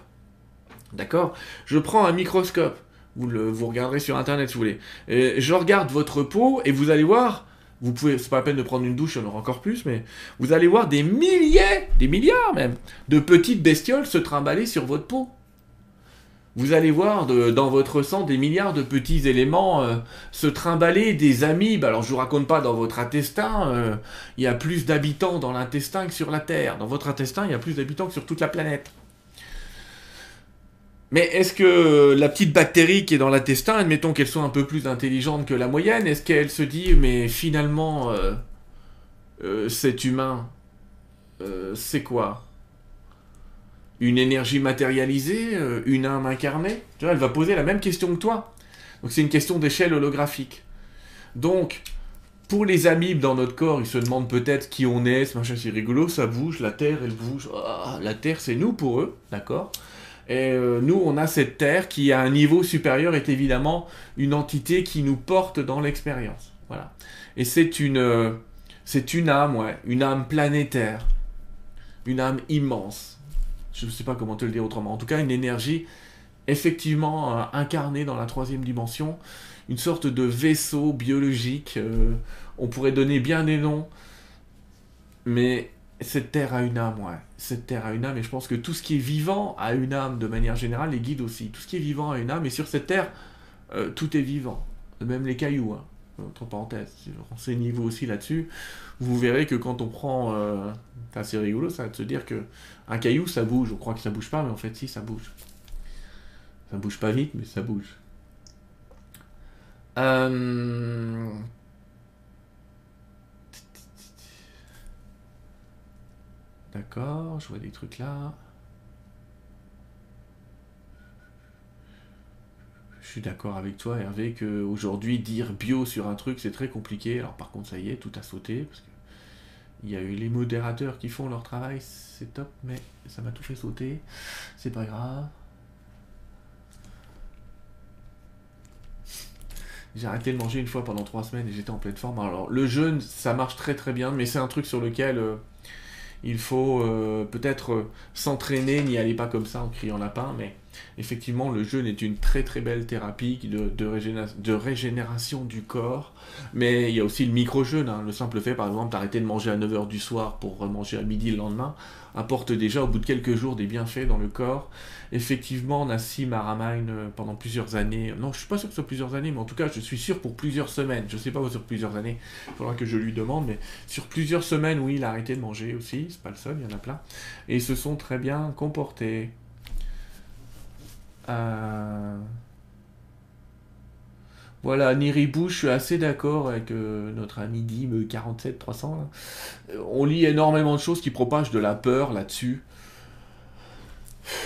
d'accord? Je prends un microscope vous, le, vous regarderez sur internet si vous voulez. Je regarde votre peau et vous allez voir, vous pouvez, c'est pas la peine de prendre une douche, il y en aura encore plus, mais vous allez voir des milliers, des milliards même, de petites bestioles se trimballer sur votre peau. Vous allez voir dans votre sang des milliards de petits éléments euh, se trimballer, des amibes. Alors je vous raconte pas dans votre intestin, euh, il y a plus d'habitants dans l'intestin que sur la Terre. Dans votre intestin, il y a plus d'habitants que sur toute la planète. Mais est-ce que la petite bactérie qui est dans l'intestin, admettons qu'elle soit un peu plus intelligente que la moyenne, est-ce qu'elle se dit, mais finalement, euh, euh, cet humain, euh, c'est quoi? Une énergie matérialisée Une âme incarnée? Tu vois, elle va poser la même question que toi. Donc c'est une question d'échelle holographique. Donc, pour les amibes dans notre corps, ils se demandent peut-être qui on est, ce machin c'est rigolo, ça bouge, la Terre elle bouge. Ah, la Terre c'est nous pour eux, d'accord? Et euh, nous, on a cette Terre qui, à un niveau supérieur, est évidemment une entité qui nous porte dans l'expérience. Voilà. Et c'est une, euh, c'est une âme, ouais, une âme planétaire, une âme immense. Je ne sais pas comment te le dire autrement. En tout cas, une énergie effectivement incarné dans la troisième dimension, une sorte de vaisseau biologique. on pourrait donner bien des noms, mais cette terre a une âme, ouais. Cette terre a une âme, et je pense que tout ce qui est vivant a une âme de manière générale, les guides aussi. Tout ce qui est vivant a une âme, et sur cette terre, euh, tout est vivant. Même les cailloux, hein. Entre parenthèses, renseignez-vous aussi là-dessus. Vous verrez que quand on prend. Euh, c'est assez rigolo, ça, de se dire que un caillou, ça bouge. On croit que ça bouge pas, mais en fait, si, ça bouge. Ça bouge pas vite, mais ça bouge. Euh, D'accord, je vois des trucs là. Je suis d'accord avec toi, Hervé, qu'aujourd'hui, dire bio sur un truc, c'est très compliqué. Alors, par contre, ça y est, tout a sauté. Parce que il y a eu les modérateurs qui font leur travail, c'est top, mais ça m'a tout fait sauter. C'est pas grave. J'ai arrêté de manger une fois pendant trois semaines et j'étais en pleine forme. Alors, le jeûne, ça marche très très bien, mais c'est un truc sur lequel. Euh, il faut euh, peut-être euh, s'entraîner, n'y aller pas comme ça en criant lapin, mais effectivement, le jeûne est une très très belle thérapie de, régénération du corps. Mais il y a aussi le micro-jeûne. Hein. Le simple fait, par exemple, d'arrêter de manger à 9h du soir pour manger à midi le lendemain, apporte déjà au bout de quelques jours des bienfaits dans le corps. Effectivement, Nassim Aramain, euh, pendant plusieurs années, non, je suis pas sûr que ce soit plusieurs années, mais en tout cas, je suis sûr pour plusieurs semaines. Je sais pas sur plusieurs années, il faudra que je lui demande, mais sur plusieurs semaines, oui, il a arrêté de manger aussi. C'est pas le seul, il y en a plein. Et ils se sont très bien comportés. Euh, voilà, Niribou, je suis assez d'accord avec euh, notre ami Dim 47300. On lit énormément de choses qui propagent de la peur là-dessus.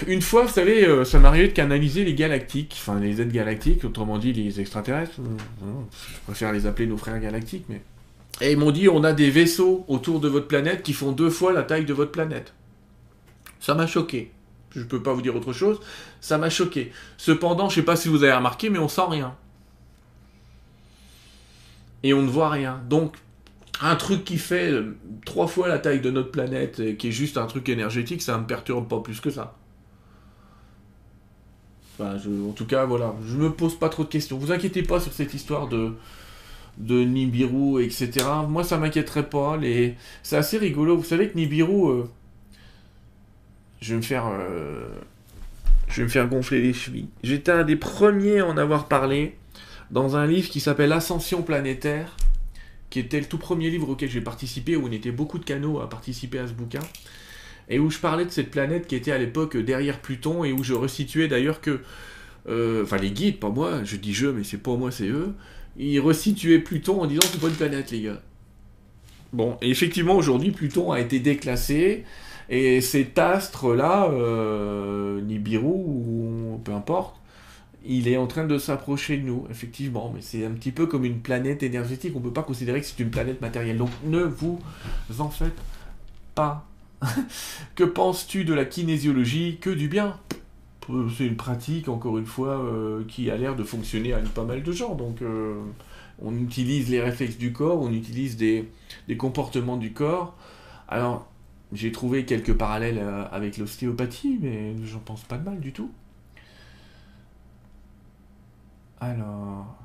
Une fois, vous savez, euh, ça m'arrivait de canaliser les galactiques, enfin les aides galactiques, autrement dit les extraterrestres. Je préfère les appeler nos frères galactiques, mais. Et ils m'ont dit on a des vaisseaux autour de votre planète qui font deux fois la taille de votre planète. Ça m'a choqué je ne peux pas vous dire autre chose, ça m'a choqué. Cependant, je ne sais pas si vous avez remarqué, mais on sent rien. Et on ne voit rien. Donc, un truc qui fait euh, trois fois la taille de notre planète, qui est juste un truc énergétique, ça ne me perturbe pas plus que ça. En tout cas, voilà, je me pose pas trop de questions. Vous inquiétez pas sur cette histoire de, Nibiru, etc. Moi, ça m'inquiéterait pas. C'est assez rigolo. Vous savez que Nibiru, euh, je vais me faire, euh, je vais me faire gonfler les chevilles. J'étais un des premiers à en avoir parlé dans un livre qui s'appelle Ascension planétaire, qui était le tout premier livre auquel j'ai participé, où on était beaucoup de canaux à participer à ce bouquin, et où je parlais de cette planète qui était à l'époque derrière Pluton, et où je resituais d'ailleurs que, euh, enfin les guides, pas moi, je dis je, mais c'est pas moi, c'est eux, ils resituaient Pluton en disant c'est pas une planète les gars. Bon, et effectivement aujourd'hui Pluton a été déclassé, et cet astre-là, euh, Nibiru, ou peu importe, il est en train de s'approcher de nous, effectivement, mais c'est un petit peu comme une planète énergétique, on ne peut pas considérer que c'est une planète matérielle. Donc ne vous en faites pas. que penses-tu de la kinésiologie? Que du bien. C'est une pratique, encore une fois, euh, qui a l'air de fonctionner à pas mal de gens. Donc euh, on utilise les réflexes du corps, on utilise des, des comportements du corps. Alors, j'ai trouvé quelques parallèles euh, avec l'ostéopathie, mais j'en pense pas de mal du tout. Alors...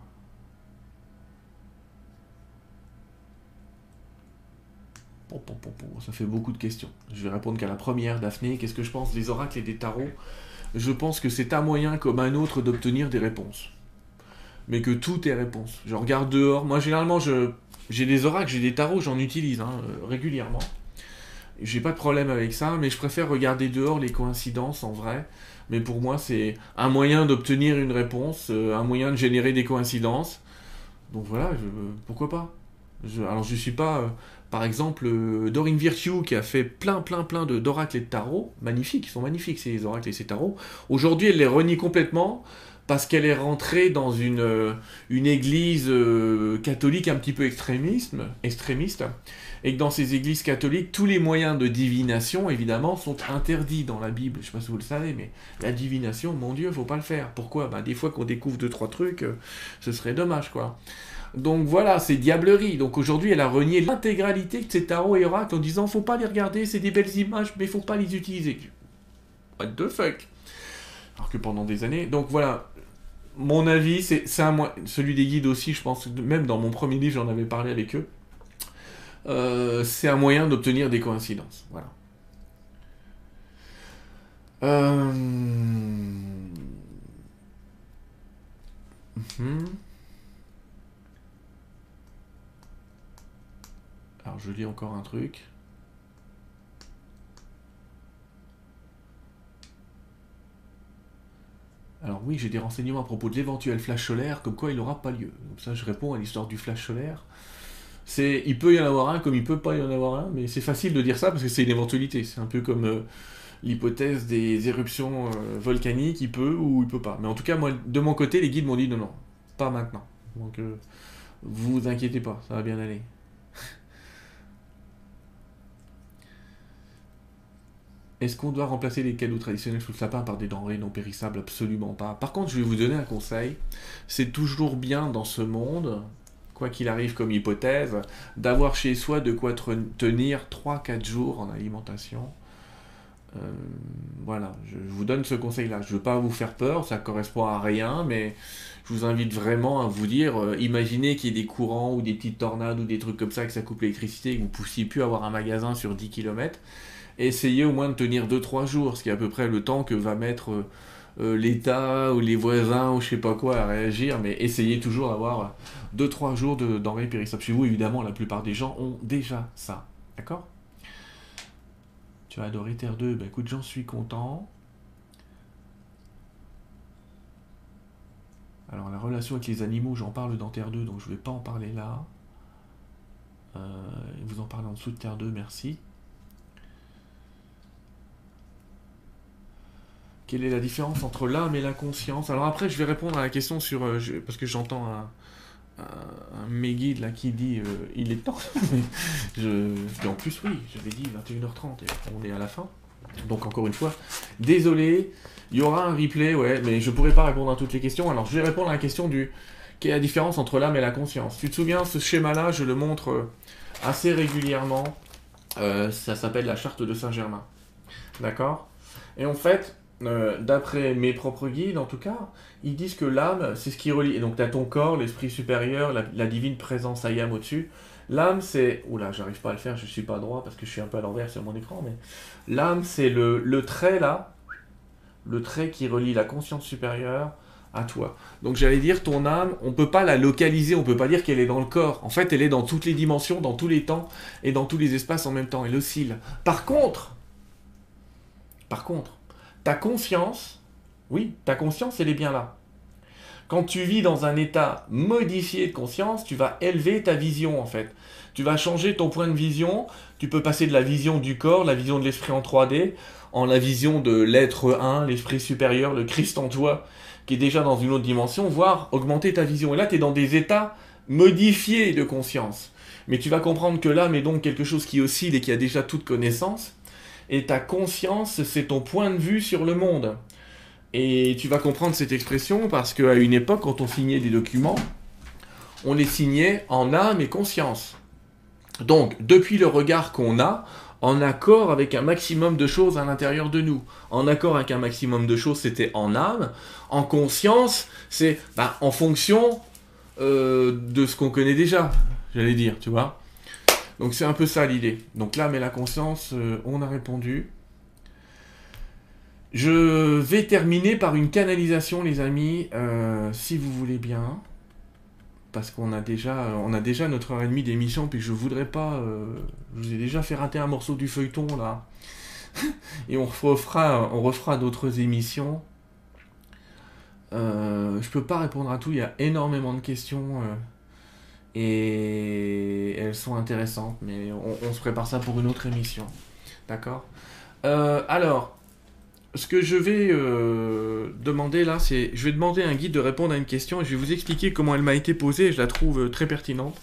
Ça fait beaucoup de questions. Je vais répondre qu'à la première, Daphné. Qu'est-ce que je pense des oracles et des tarots? Je pense que c'est un moyen comme un autre d'obtenir des réponses. Mais que tout est réponse. Je regarde dehors. Moi, généralement, j'ai des oracles, j'ai des tarots, j'en utilise hein, euh, régulièrement. J'ai pas de problème avec ça, mais je préfère regarder dehors les coïncidences en vrai. Mais pour moi, c'est un moyen d'obtenir une réponse, euh, un moyen de générer des coïncidences. Donc voilà, pourquoi pas? Alors je suis pas, euh, par exemple, euh, Doreen Virtue qui a fait plein, plein, plein d'oracles et de tarots, magnifiques, ils sont magnifiques ces oracles et ces tarots. Aujourd'hui, elle les renie complètement parce qu'elle est rentrée dans une, une église catholique un petit peu extrémiste, extrémiste et que dans ces églises catholiques, tous les moyens de divination, évidemment, sont interdits dans la Bible. Je ne sais pas si vous le savez, mais la divination, mon Dieu, faut pas le faire. Pourquoi? Ben, Des fois qu'on découvre deux, trois trucs, euh, ce serait dommage, quoi. Donc voilà, c'est diablerie. Donc aujourd'hui, elle a renié l'intégralité de ces tarots et oracles en disant faut pas les regarder, c'est des belles images, mais faut pas les utiliser. What the fuck? Alors que pendant des années. Donc voilà, mon avis, c'est celui des guides aussi, je pense, même dans mon premier livre, j'en avais parlé avec eux. Euh, c'est un moyen d'obtenir des coïncidences. Voilà. Euh... Mhm. Alors je lis encore un truc. Alors oui, j'ai des renseignements à propos de l'éventuel flash solaire, comme quoi il n'aura pas lieu. Ça, je réponds à l'histoire du flash solaire. C'est, il peut y en avoir un comme il peut pas y en avoir un, mais c'est facile de dire ça parce que c'est une éventualité. C'est un peu comme euh, l'hypothèse des éruptions euh, volcaniques, il peut ou il peut pas. Mais en tout cas, moi, de mon côté, les guides m'ont dit non, non, pas maintenant. Donc, euh, vous inquiétez pas, ça va bien aller. Est-ce qu'on doit remplacer les cadeaux traditionnels sous le sapin par des denrées non périssables? Absolument pas. Par contre, je vais vous donner un conseil. C'est toujours bien dans ce monde, quoi qu'il arrive comme hypothèse, d'avoir chez soi de quoi tenir 3-4 jours en alimentation. Euh, voilà, je vous donne ce conseil-là. Je ne veux pas vous faire peur, ça correspond à rien, mais je vous invite vraiment à vous dire, euh, imaginez qu'il y ait des courants ou des petites tornades ou des trucs comme ça, que ça coupe l'électricité, et que vous ne puissiez plus avoir un magasin sur 10 km essayez au moins de tenir 2-3 jours, ce qui est à peu près le temps que va mettre euh, euh, l'État ou les voisins ou je sais pas quoi à réagir, mais essayez toujours d'avoir 2-3 jours de denrées périssables chez vous. Évidemment, la plupart des gens ont déjà ça. D'accord? Tu as adoré Terre 2, ben écoute, j'en suis content. Alors la relation avec les animaux, j'en parle dans Terre 2, donc je ne vais pas en parler là. Euh, vous en parlez en dessous de Terre 2, merci. Quelle est la différence entre l'âme et la conscience Alors après, je vais répondre à la question sur... Euh, parce que j'entends un, un, là qui dit euh, il est temps. en plus, oui, j'avais dit 21h30 et on est à la fin. Donc encore une fois, désolé, il y aura un replay, ouais, mais je pourrais pas répondre à toutes les questions. Alors je vais répondre à la question du quelle est la différence entre l'âme et la conscience? Tu te souviens, ce schéma-là, je le montre euh, assez régulièrement. ça s'appelle la charte de Saint-Germain. D'accord? Et en fait, euh, d'après mes propres guides en tout cas, ils disent que l'âme, c'est ce qui relie. Et donc, tu as ton corps, l'esprit supérieur, la, divine présence Ayam au-dessus. L'âme, c'est. Oula, j'arrive pas à le faire, je suis pas droit parce que je suis un peu à l'envers sur mon écran, mais. L'âme, c'est le, le trait là, le trait qui relie la conscience supérieure à toi. Donc j'allais dire, ton âme, on peut pas la localiser, on peut pas dire qu'elle est dans le corps. En fait, elle est dans toutes les dimensions, dans tous les temps et dans tous les espaces en même temps. Elle oscille. Par contre, par contre, ta conscience, oui, ta conscience, elle est bien là. Quand tu vis dans un état modifié de conscience, tu vas élever ta vision en fait. Tu vas changer ton point de vision. Tu peux passer de la vision du corps, la vision de l'esprit en 3D, en la vision de l'être 1, l'esprit supérieur, le Christ en toi, qui est déjà dans une autre dimension, voire augmenter ta vision. Et là, tu es dans des états modifiés de conscience. Mais tu vas comprendre que l'âme est donc quelque chose qui oscille et qui a déjà toute connaissance et ta conscience, c'est ton point de vue sur le monde. Et tu vas comprendre cette expression parce qu'à une époque, quand on signait des documents, on les signait en âme et conscience. Donc, depuis le regard qu'on a, en accord avec un maximum de choses à l'intérieur de nous. En accord avec un maximum de choses, c'était en âme. En conscience, c'est bah, en fonction euh, de ce qu'on connaît déjà, j'allais dire, tu vois. Donc c'est un peu ça l'idée. Donc là, mais la conscience, euh, on a répondu. Je vais terminer par une canalisation, les amis, euh, si vous voulez bien. Parce qu'on a déjà, on a déjà notre heure et demie d'émission, puis je voudrais pas. Euh, je vous ai déjà fait rater un morceau du feuilleton là. et on refera, on d'autres émissions. je peux pas répondre à tout, il y a énormément de questions et elles sont intéressantes, mais on, se prépare ça pour une autre émission. D'accord euh, Alors, ce que je vais euh, demander là, c'est je vais demander à un guide de répondre à une question et je vais vous expliquer comment elle m'a été posée et je la trouve euh, très pertinente.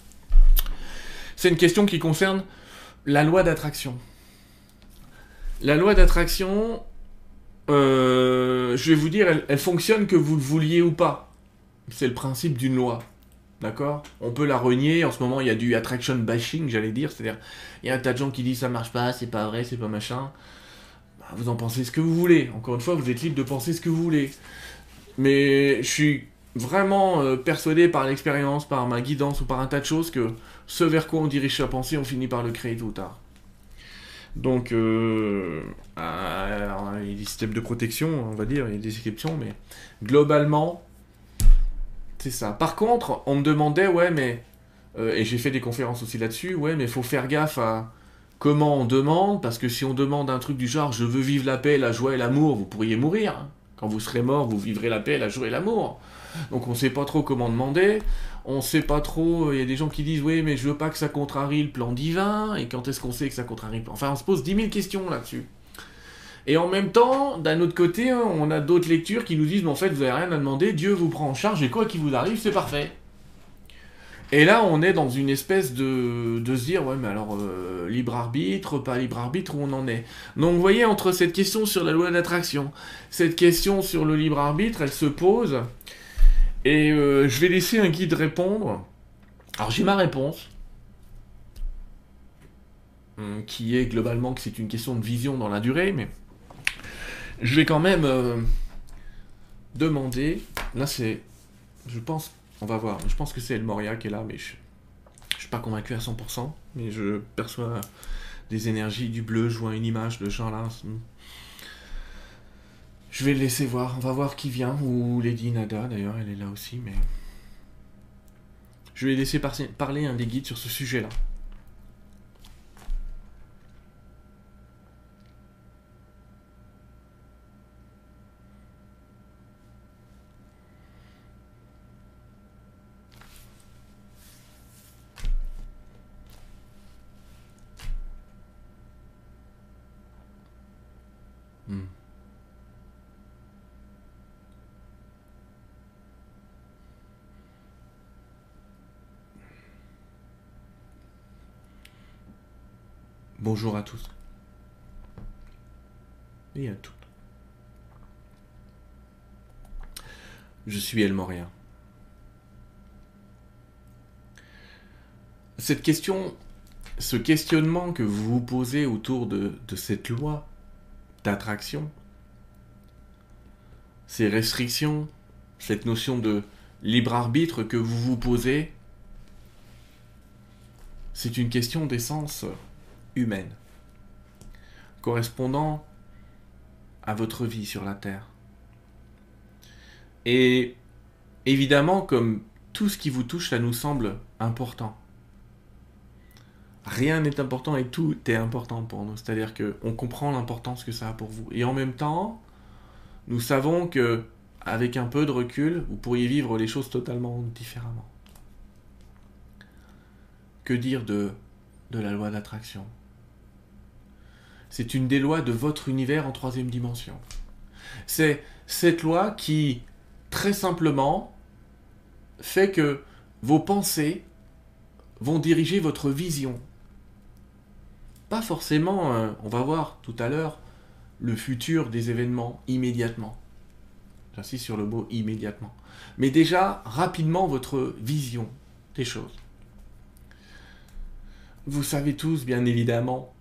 C'est une question qui concerne la loi d'attraction. La loi d'attraction, je vais vous dire, elle fonctionne que vous le vouliez ou pas. C'est le principe d'une loi. D'accord? On peut la renier. En ce moment, il y a du attraction bashing, j'allais dire. C'est-à-dire, il y a un tas de gens qui disent ça marche pas, c'est pas vrai, c'est pas machin. bah, vous en pensez ce que vous voulez. Encore une fois, vous êtes libre de penser ce que vous voulez. Mais je suis vraiment euh, persuadé par l'expérience, par ma guidance ou par un tas de choses que ce vers quoi on dirige sa pensée, on finit par le créer tôt ou tard. Donc, euh, il y a des systèmes de protection, on va dire, il y a des exceptions, mais globalement, c'est ça. Par contre, on me demandait, ouais, mais, euh, et j'ai fait des conférences aussi là-dessus, ouais, mais faut faire gaffe à comment on demande, parce que si on demande un truc du genre, je veux vivre la paix, la joie et l'amour, vous pourriez mourir. Quand vous serez mort, vous vivrez la paix, la joie et l'amour. Donc on ne sait pas trop comment demander. On ne sait pas trop. Il y a des gens qui disent oui, mais je veux pas que ça contrarie le plan divin. Et quand est-ce qu'on sait que ça contrarie le plan? Enfin, on se pose 10 000 questions là-dessus. Et en même temps, d'un autre côté, hein, on a d'autres lectures qui nous disent mais en fait, vous n'avez rien à demander. Dieu vous prend en charge et quoi qu'il vous arrive, c'est parfait. Et là, on est dans une espèce de, de se dire, ouais, mais alors, euh, libre arbitre, pas libre arbitre, où on en est? Donc, vous voyez, entre cette question sur la loi d'attraction, cette question sur le libre arbitre, elle se pose. Et euh, je vais laisser un guide répondre. Alors j'ai ma réponse, hum, qui est globalement que c'est une question de vision dans la durée, mais je vais quand même euh, demander. Là c'est, je pense, on va voir. Je pense que c'est El Moria qui est là, mais je, je suis pas convaincu à 100%, mais je perçois des énergies du bleu. Je vois une image de Jean là. Je vais le laisser voir. On va voir qui vient. Ou Lady Nada, d'ailleurs, elle est là aussi. Mais je vais laisser parler un des guides sur ce sujet-là. Bonjour à tous. Et à toutes. Je suis El Moria. Cette question, ce questionnement que vous vous posez autour de, de cette loi d'attraction, ces restrictions, cette notion de libre arbitre que vous vous posez, c'est une question d'essence humaine, correspondant à votre vie sur la Terre. Et évidemment, comme tout ce qui vous touche, ça nous semble important. Rien n'est important et tout est important pour nous. C'est-à-dire qu'on comprend l'importance que ça a pour vous. Et en même temps, nous savons que, avec un peu de recul, vous pourriez vivre les choses totalement différemment. Que dire de, de la loi d'attraction? C'est une des lois de votre univers en troisième dimension. C'est cette loi qui, très simplement, fait que vos pensées vont diriger votre vision. Pas forcément, euh, on va voir tout à l'heure, le futur des événements immédiatement. J'insiste sur le mot immédiatement. Mais déjà, rapidement, votre vision des choses. Vous savez tous, bien évidemment,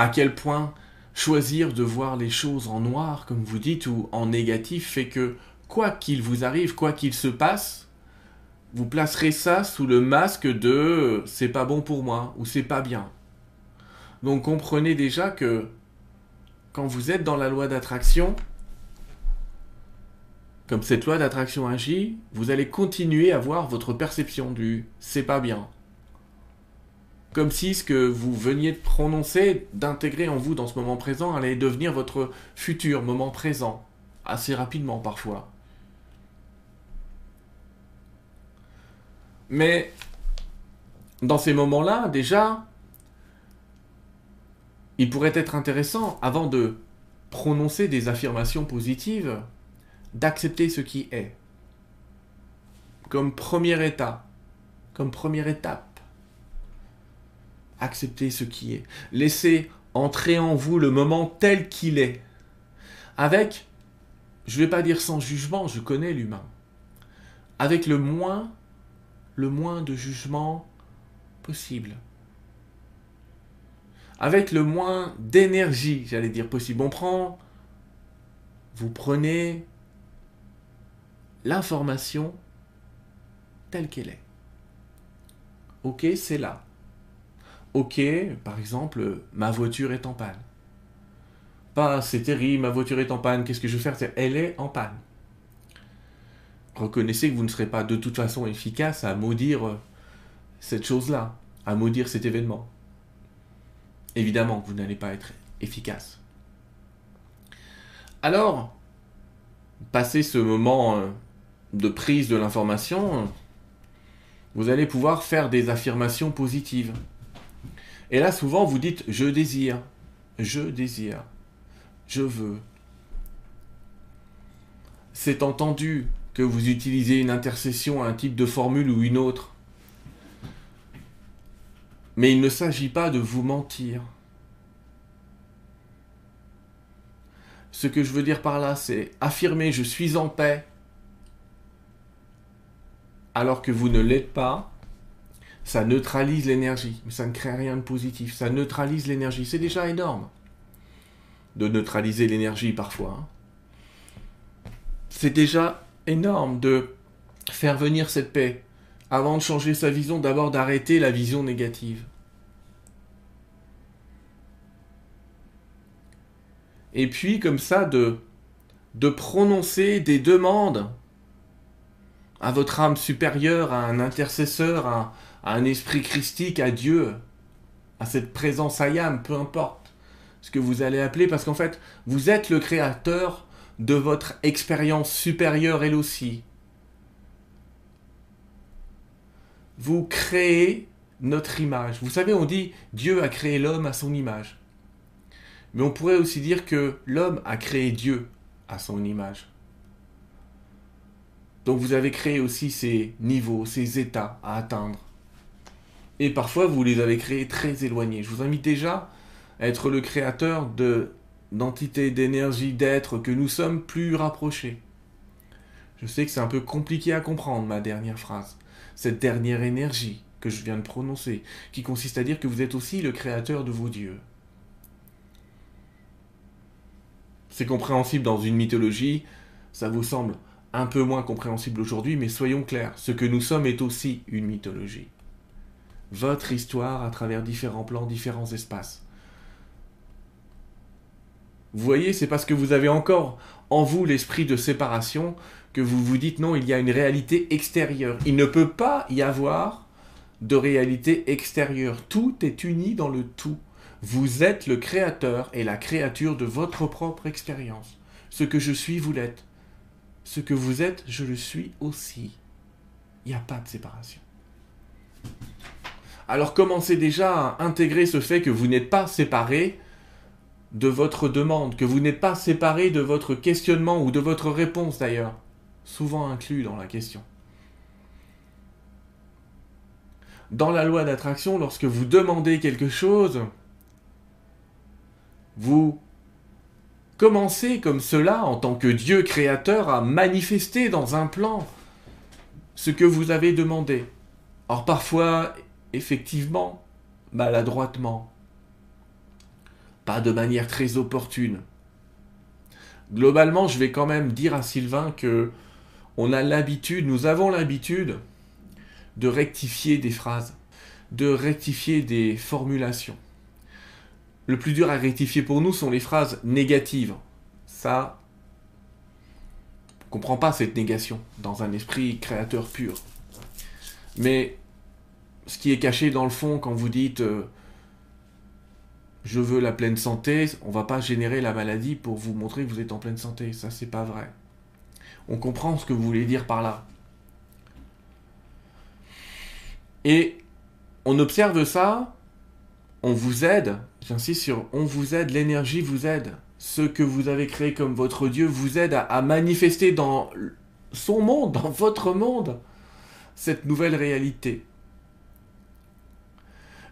à quel point choisir de voir les choses en noir, comme vous dites, ou en négatif, fait que, quoi qu'il vous arrive, quoi qu'il se passe, vous placerez ça sous le masque de c'est pas bon pour moi ou c'est pas bien. Donc comprenez déjà que quand vous êtes dans la loi d'attraction, comme cette loi d'attraction agit, vous allez continuer à voir votre perception du c'est pas bien, comme si ce que vous veniez de prononcer, d'intégrer en vous dans ce moment présent, allait devenir votre futur moment présent, assez rapidement parfois. Mais dans ces moments-là, déjà, il pourrait être intéressant, avant de prononcer des affirmations positives, d'accepter ce qui est. Comme premier état, comme première étape acceptez ce qui est. Laissez entrer en vous le moment tel qu'il est. Avec, je ne vais pas dire sans jugement, je connais l'humain. Avec le moins, le moins de jugement possible. avec le moins d'énergie, j'allais dire possible. On prend, vous prenez l'information telle qu'elle est. Ok, c'est là. Ok, par exemple, ma voiture est en panne. Pas, c'est terrible, ma voiture est en panne, qu'est-ce que je vais faire? Elle est en panne. Reconnaissez que vous ne serez pas de toute façon efficace à maudire euh, cette chose-là, à maudire cet événement. Évidemment que vous n'allez pas être efficace. Alors, passé ce moment euh, de prise de l'information, vous allez pouvoir faire des affirmations positives. Et là, souvent, vous dites je désire, je désire, je veux. C'est entendu que vous utilisez une intercession un type de formule ou une autre. Mais il ne s'agit pas de vous mentir. Ce que je veux dire par là, c'est affirmer je suis en paix alors que vous ne l'êtes pas, ça neutralise l'énergie, mais ça ne crée rien de positif. Ça neutralise l'énergie. C'est déjà énorme de neutraliser l'énergie parfois. Hein. C'est déjà énorme de faire venir cette paix. Avant de changer sa vision, d'abord d'arrêter la vision négative. Et puis comme ça de, de prononcer des demandes à votre âme supérieure, à un intercesseur, à, un esprit christique, à Dieu, à cette présence ayam, peu importe ce que vous allez appeler, parce qu'en fait, vous êtes le créateur de votre expérience supérieure elle aussi. Vous créez notre image. Vous savez, on dit Dieu a créé l'homme à son image. Mais on pourrait aussi dire que l'homme a créé Dieu à son image. Donc vous avez créé aussi ces niveaux, ces états à atteindre. Et parfois vous les avez créés très éloignés. Je vous invite déjà à être le créateur de d'entités, d'énergie, d'êtres que nous sommes plus rapprochés. Je sais que c'est un peu compliqué à comprendre ma dernière phrase. Cette dernière énergie que je viens de prononcer, qui consiste à dire que vous êtes aussi le créateur de vos dieux. C'est compréhensible dans une mythologie, ça vous semble un peu moins compréhensible aujourd'hui, mais soyons clairs, ce que nous sommes est aussi une mythologie. Votre histoire à travers différents plans, différents espaces. Vous voyez, c'est parce que vous avez encore en vous l'esprit de séparation que vous vous dites non, il y a une réalité extérieure. Il ne peut pas y avoir de réalité extérieure. Tout est uni dans le tout. Vous êtes le créateur et la créature de votre propre expérience. Ce que je suis, vous l'êtes. Ce que vous êtes, je le suis aussi. Il n'y a pas de séparation. Alors commencez déjà à intégrer ce fait que vous n'êtes pas séparé de votre demande, que vous n'êtes pas séparé de votre questionnement ou de votre réponse d'ailleurs, souvent inclus dans la question. Dans la loi d'attraction, lorsque vous demandez quelque chose, vous Commencez comme cela, en tant que Dieu créateur, à manifester dans un plan ce que vous avez demandé. Or parfois, effectivement, maladroitement, pas de manière très opportune. Globalement, je vais quand même dire à Sylvain que on a l'habitude, nous avons l'habitude de rectifier des phrases, de rectifier des formulations le plus dur à rectifier pour nous sont les phrases négatives. Ça, on comprend pas cette négation dans un esprit créateur pur. Mais ce qui est caché dans le fond quand vous dites euh, je veux la pleine santé, on va pas générer la maladie pour vous montrer que vous êtes en pleine santé. Ça, c'est pas vrai. On comprend ce que vous voulez dire par là. Et on observe ça on vous aide, j'insiste sur on vous aide, l'énergie vous aide. Ce que vous avez créé comme votre Dieu vous aide à, manifester dans son monde, dans votre monde, cette nouvelle réalité.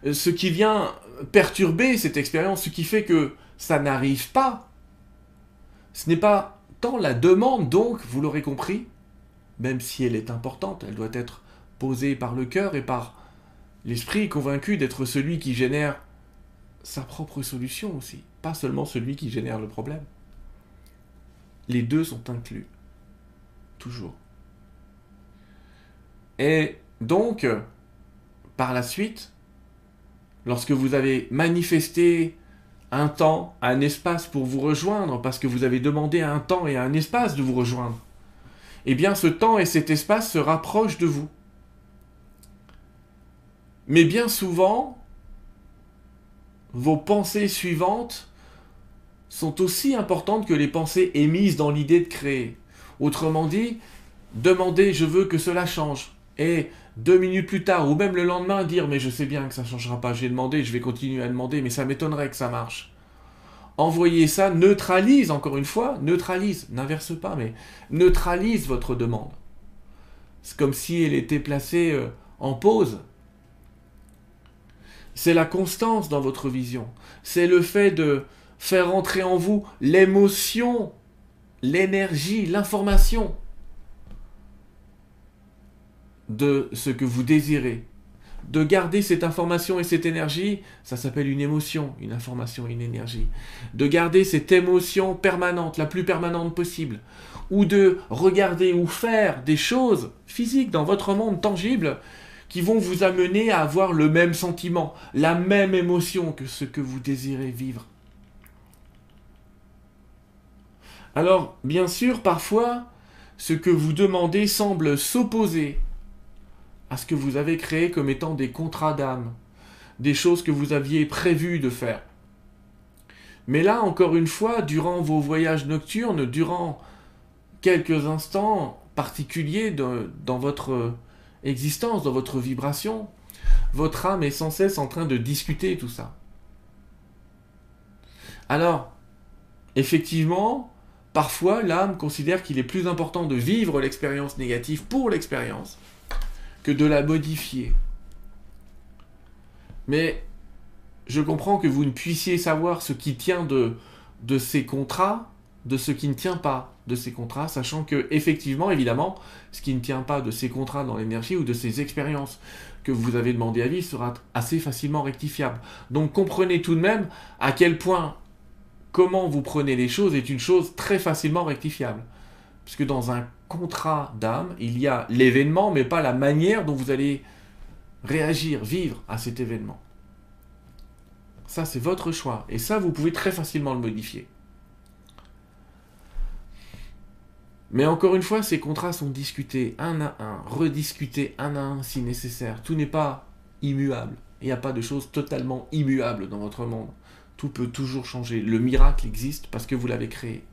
Ce qui vient perturber cette expérience, ce qui fait que ça n'arrive pas, ce n'est pas tant la demande, donc, vous l'aurez compris, même si elle est importante, elle doit être posée par le cœur et par l'esprit convaincu d'être celui qui génère sa propre solution aussi, pas seulement celui qui génère le problème. Les deux sont inclus. Toujours. Et donc, par la suite, lorsque vous avez manifesté un temps, un espace pour vous rejoindre, parce que vous avez demandé un temps et un espace de vous rejoindre, eh bien ce temps et cet espace se rapprochent de vous. Mais bien souvent, vos pensées suivantes sont aussi importantes que les pensées émises dans l'idée de créer. Autrement dit, demandez je veux que cela change. Et deux minutes plus tard, ou même le lendemain, dire mais je sais bien que ça ne changera pas, j'ai demandé, je vais continuer à demander, mais ça m'étonnerait que ça marche. Envoyez ça, neutralise encore une fois, neutralise, n'inverse pas, mais neutralise votre demande. C'est comme si elle était placée euh, en pause. C'est la constance dans votre vision. C'est le fait de faire entrer en vous l'émotion, l'énergie, l'information de ce que vous désirez. De garder cette information et cette énergie, ça s'appelle une émotion, une information et une énergie. De garder cette émotion permanente, la plus permanente possible. Ou de regarder ou faire des choses physiques dans votre monde tangible qui vont vous amener à avoir le même sentiment, la même émotion que ce que vous désirez vivre. Alors, bien sûr, parfois, ce que vous demandez semble s'opposer à ce que vous avez créé comme étant des contrats d'âme, des choses que vous aviez prévues de faire. Mais là, encore une fois, durant vos voyages nocturnes, durant quelques instants particuliers dans votre existence, dans votre vibration, votre âme est sans cesse en train de discuter tout ça. Alors, effectivement, parfois l'âme considère qu'il est plus important de vivre l'expérience négative pour l'expérience que de la modifier. Mais je comprends que vous ne puissiez savoir ce qui tient de, ces contrats, de ce qui ne tient pas de ces contrats, sachant que, effectivement, évidemment, ce qui ne tient pas de ces contrats dans l'énergie ou de ces expériences que vous avez demandé à vivre sera assez facilement rectifiable. Donc comprenez tout de même à quel point comment vous prenez les choses est une chose très facilement rectifiable. Puisque dans un contrat d'âme, il y a l'événement, mais pas la manière dont vous allez réagir, vivre à cet événement. Ça, c'est votre choix. Et ça, vous pouvez très facilement le modifier. Mais encore une fois, ces contrats sont discutés un à un, rediscutés un à un si nécessaire. Tout n'est pas immuable. Il n'y a pas de choses totalement immuables dans votre monde. Tout peut toujours changer. Le miracle existe parce que vous l'avez créé.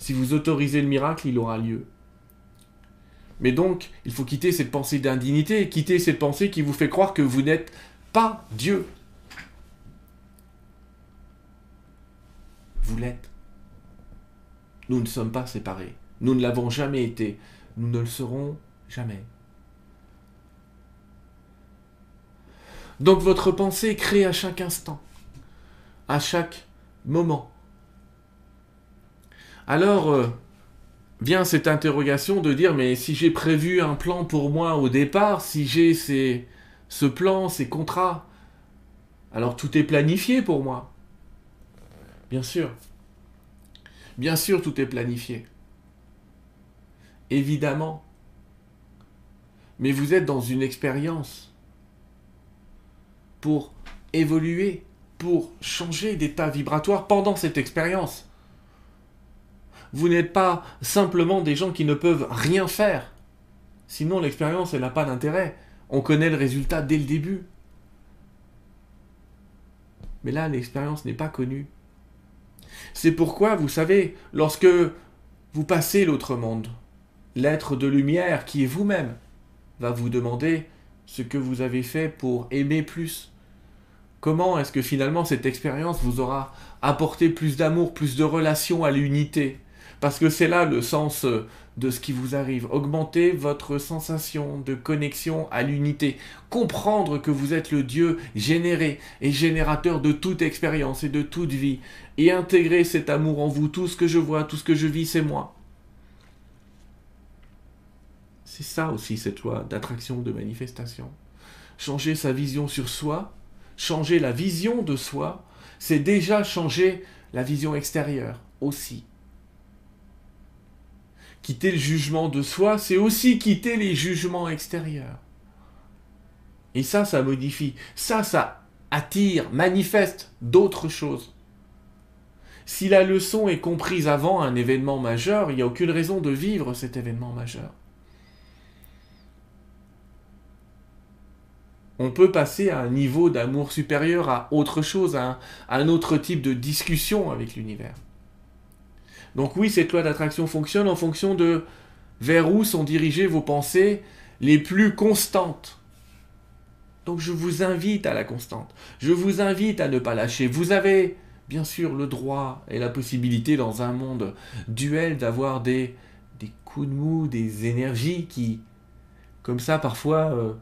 Si vous autorisez le miracle, il aura lieu. Mais donc, il faut quitter cette pensée d'indignité, quitter cette pensée qui vous fait croire que vous n'êtes pas Dieu. Vous l'êtes. Nous ne sommes pas séparés. Nous ne l'avons jamais été. Nous ne le serons jamais. Donc votre pensée crée à chaque instant, à chaque moment. Alors, euh, vient cette interrogation de dire, mais si j'ai prévu un plan pour moi au départ, si j'ai ce plan, ces contrats, alors tout est planifié pour moi. Bien sûr. Bien sûr, tout est planifié. Évidemment. Mais vous êtes dans une expérience pour évoluer, pour changer d'état vibratoire pendant cette expérience. Vous n'êtes pas simplement des gens qui ne peuvent rien faire. Sinon, l'expérience, elle n'a pas d'intérêt. On connaît le résultat dès le début. Mais là, l'expérience n'est pas connue. C'est pourquoi, vous savez, lorsque vous passez l'autre monde, l'être de lumière qui est vous-même va vous demander ce que vous avez fait pour aimer plus. Comment est-ce que finalement cette expérience vous aura apporté plus d'amour, plus de relation à l'unité? Parce que c'est là le sens euh, de ce qui vous arrive. Augmenter votre sensation de connexion à l'unité. Comprendre que vous êtes le Dieu généré et générateur de toute expérience et de toute vie. Et intégrer cet amour en vous. Tout ce que je vois, tout ce que je vis, c'est moi. C'est ça aussi cette loi d'attraction, de manifestation. Changer sa vision sur soi, changer la vision de soi, c'est déjà changer la vision extérieure aussi. Quitter le jugement de soi, c'est aussi quitter les jugements extérieurs. Et ça, ça modifie. Ça, ça attire, manifeste d'autres choses. Si la leçon est comprise avant un événement majeur, il n'y a aucune raison de vivre cet événement majeur. On peut passer à un niveau d'amour supérieur à autre chose, à un, autre type de discussion avec l'univers. Donc oui, cette loi d'attraction fonctionne en fonction de vers où sont dirigées vos pensées les plus constantes. Donc je vous invite à la constante. Je vous invite à ne pas lâcher. Vous avez bien sûr le droit et la possibilité dans un monde duel d'avoir des, des coups de mou, des énergies qui, comme ça, parfois euh,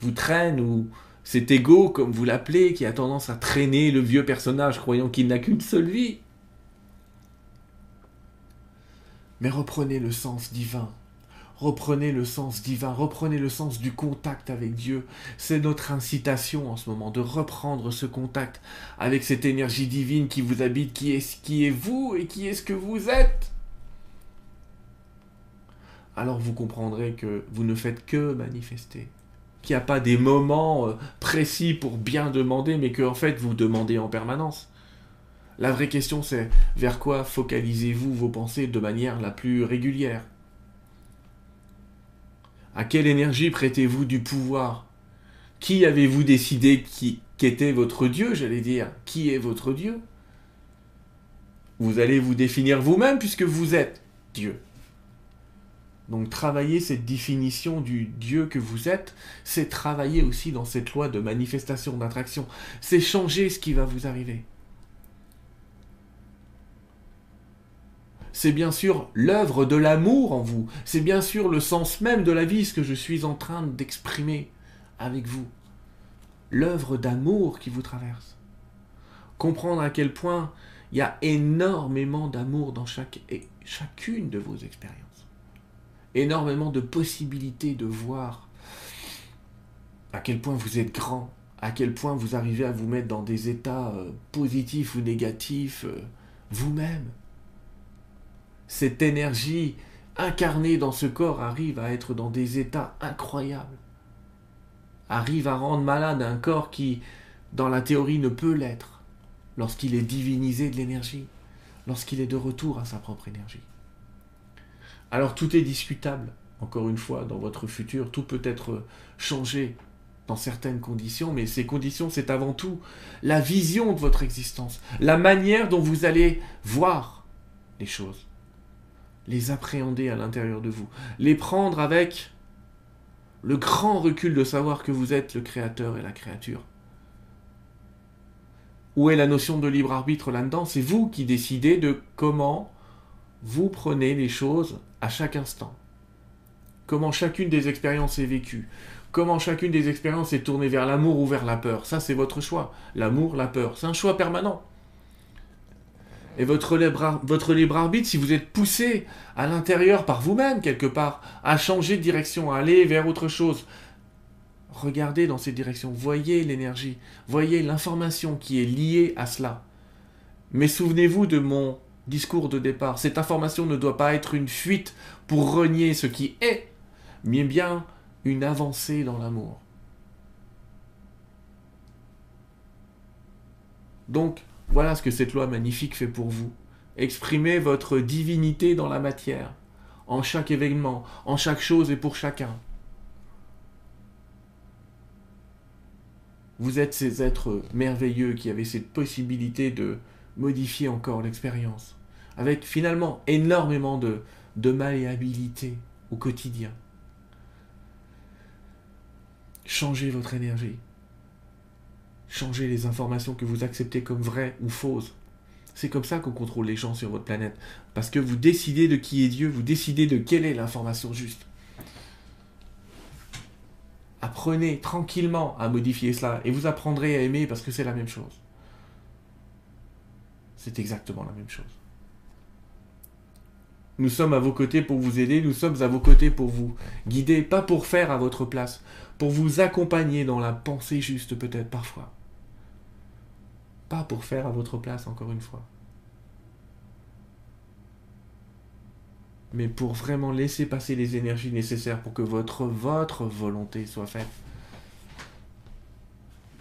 vous traînent ou cet ego, comme vous l'appelez, qui a tendance à traîner le vieux personnage croyant qu'il n'a qu'une seule vie. Mais reprenez le sens divin Reprenez le sens divin, reprenez le sens du contact avec Dieu. C'est notre incitation en ce moment de reprendre ce contact avec cette énergie divine qui vous habite, qui est qui est vous et qui est ce que vous êtes. Alors vous comprendrez que vous ne faites que manifester, qu'il n'y a pas des moments euh, précis pour bien demander, mais que en fait vous demandez en permanence. La vraie question c'est vers quoi focalisez-vous vos pensées de manière la plus régulière? À quelle énergie prêtez-vous du pouvoir? Qui avez-vous décidé qui qu'était votre Dieu, j'allais dire? Qui est votre Dieu? Vous allez vous définir vous-même puisque vous êtes Dieu. Donc travailler cette définition du Dieu que vous êtes, c'est travailler aussi dans cette loi de manifestation, d'attraction. C'est changer ce qui va vous arriver. C'est bien sûr l'œuvre de l'amour en vous, c'est bien sûr le sens même de la vie, ce que je suis en train d'exprimer avec vous. L'œuvre d'amour qui vous traverse. Comprendre à quel point il y a énormément d'amour dans chaque et chacune de vos expériences. Énormément de possibilités de voir à quel point vous êtes grand, à quel point vous arrivez à vous mettre dans des états euh, positifs ou négatifs euh, vous-même cette énergie incarnée dans ce corps arrive à être dans des états incroyables, arrive à rendre malade un corps qui, dans la théorie, ne peut l'être lorsqu'il est divinisé de l'énergie, lorsqu'il est de retour à sa propre énergie. Alors tout est discutable, encore une fois, dans votre futur, tout peut être changé dans certaines conditions, mais ces conditions, c'est avant tout la vision de votre existence, la manière dont vous allez voir les choses les appréhender à l'intérieur de vous, les prendre avec le grand recul de savoir que vous êtes le créateur et la créature. Où est la notion de libre arbitre là-dedans? C'est vous qui décidez de comment vous prenez les choses à chaque instant. Comment chacune des expériences est vécue. Comment chacune des expériences est tournée vers l'amour ou vers la peur. Ça, c'est votre choix. L'amour, la peur. C'est un choix permanent. Et votre libre, arbitre, si vous êtes poussé à l'intérieur par vous-même, quelque part, à changer de direction, à aller vers autre chose, regardez dans cette direction, voyez l'énergie, voyez l'information qui est liée à cela. Mais souvenez-vous de mon discours de départ, cette information ne doit pas être une fuite pour renier ce qui est, mais bien une avancée dans l'amour. Donc, voilà ce que cette loi magnifique fait pour vous. Exprimez votre divinité dans la matière, en chaque événement, en chaque chose et pour chacun. Vous êtes ces êtres merveilleux qui avaient cette possibilité de modifier encore l'expérience, avec finalement énormément de, de malléabilité au quotidien. Changez votre énergie. Changez les informations que vous acceptez comme vraies ou fausses. C'est comme ça qu'on contrôle les gens sur votre planète. Parce que vous décidez de qui est Dieu, vous décidez de quelle est l'information juste. Apprenez tranquillement à modifier cela et vous apprendrez à aimer parce que c'est la même chose. C'est exactement la même chose. Nous sommes à vos côtés pour vous aider, nous sommes à vos côtés pour vous guider, pas pour faire à votre place, pour vous accompagner dans la pensée juste peut-être parfois. Pas pour faire à votre place encore une fois. Mais pour vraiment laisser passer les énergies nécessaires pour que votre, volonté soit faite.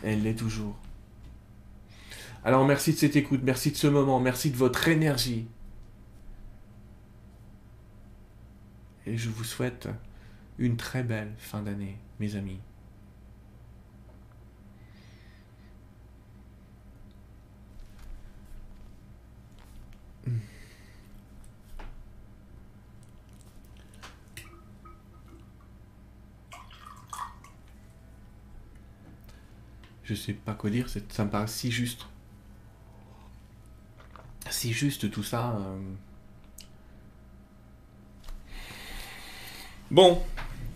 Elle l'est toujours. Alors merci de cette écoute, merci de ce moment, merci de votre énergie. Et je vous souhaite une très belle fin d'année, mes amis. Je sais pas quoi dire, ça me paraît si juste. Si juste tout ça. Euh. Bon,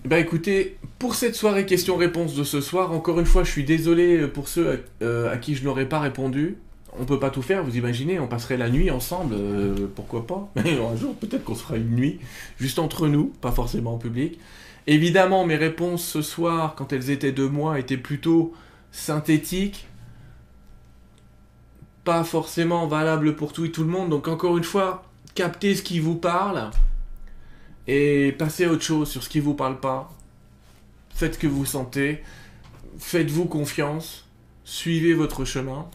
bah écoutez, pour cette soirée questions-réponses de ce soir, encore une fois, je suis désolé pour ceux euh, à, qui je n'aurais pas répondu. On peut pas tout faire, vous imaginez, on passerait la nuit ensemble, euh, pourquoi pas? Mais un jour, peut-être qu'on fera une nuit, juste entre nous, pas forcément en public. Évidemment, mes réponses ce soir, quand elles étaient de moi, étaient plutôt synthétiques, pas forcément valables pour tout et tout le monde. Donc encore une fois, captez ce qui vous parle et passez à autre chose sur ce qui vous parle pas. Faites ce que vous sentez, faites-vous confiance, suivez votre chemin.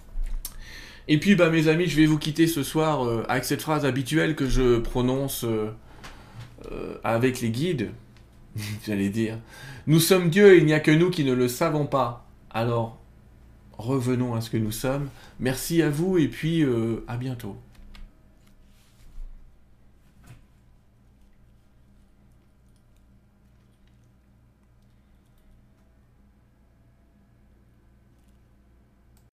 Et puis, bah, mes amis, je vais vous quitter ce soir euh, avec cette phrase habituelle que je prononce euh, euh, avec les guides. J'allais dire. Nous sommes Dieu, il n'y a que nous qui ne le savons pas. Alors, revenons à ce que nous sommes. Merci à vous et puis à bientôt.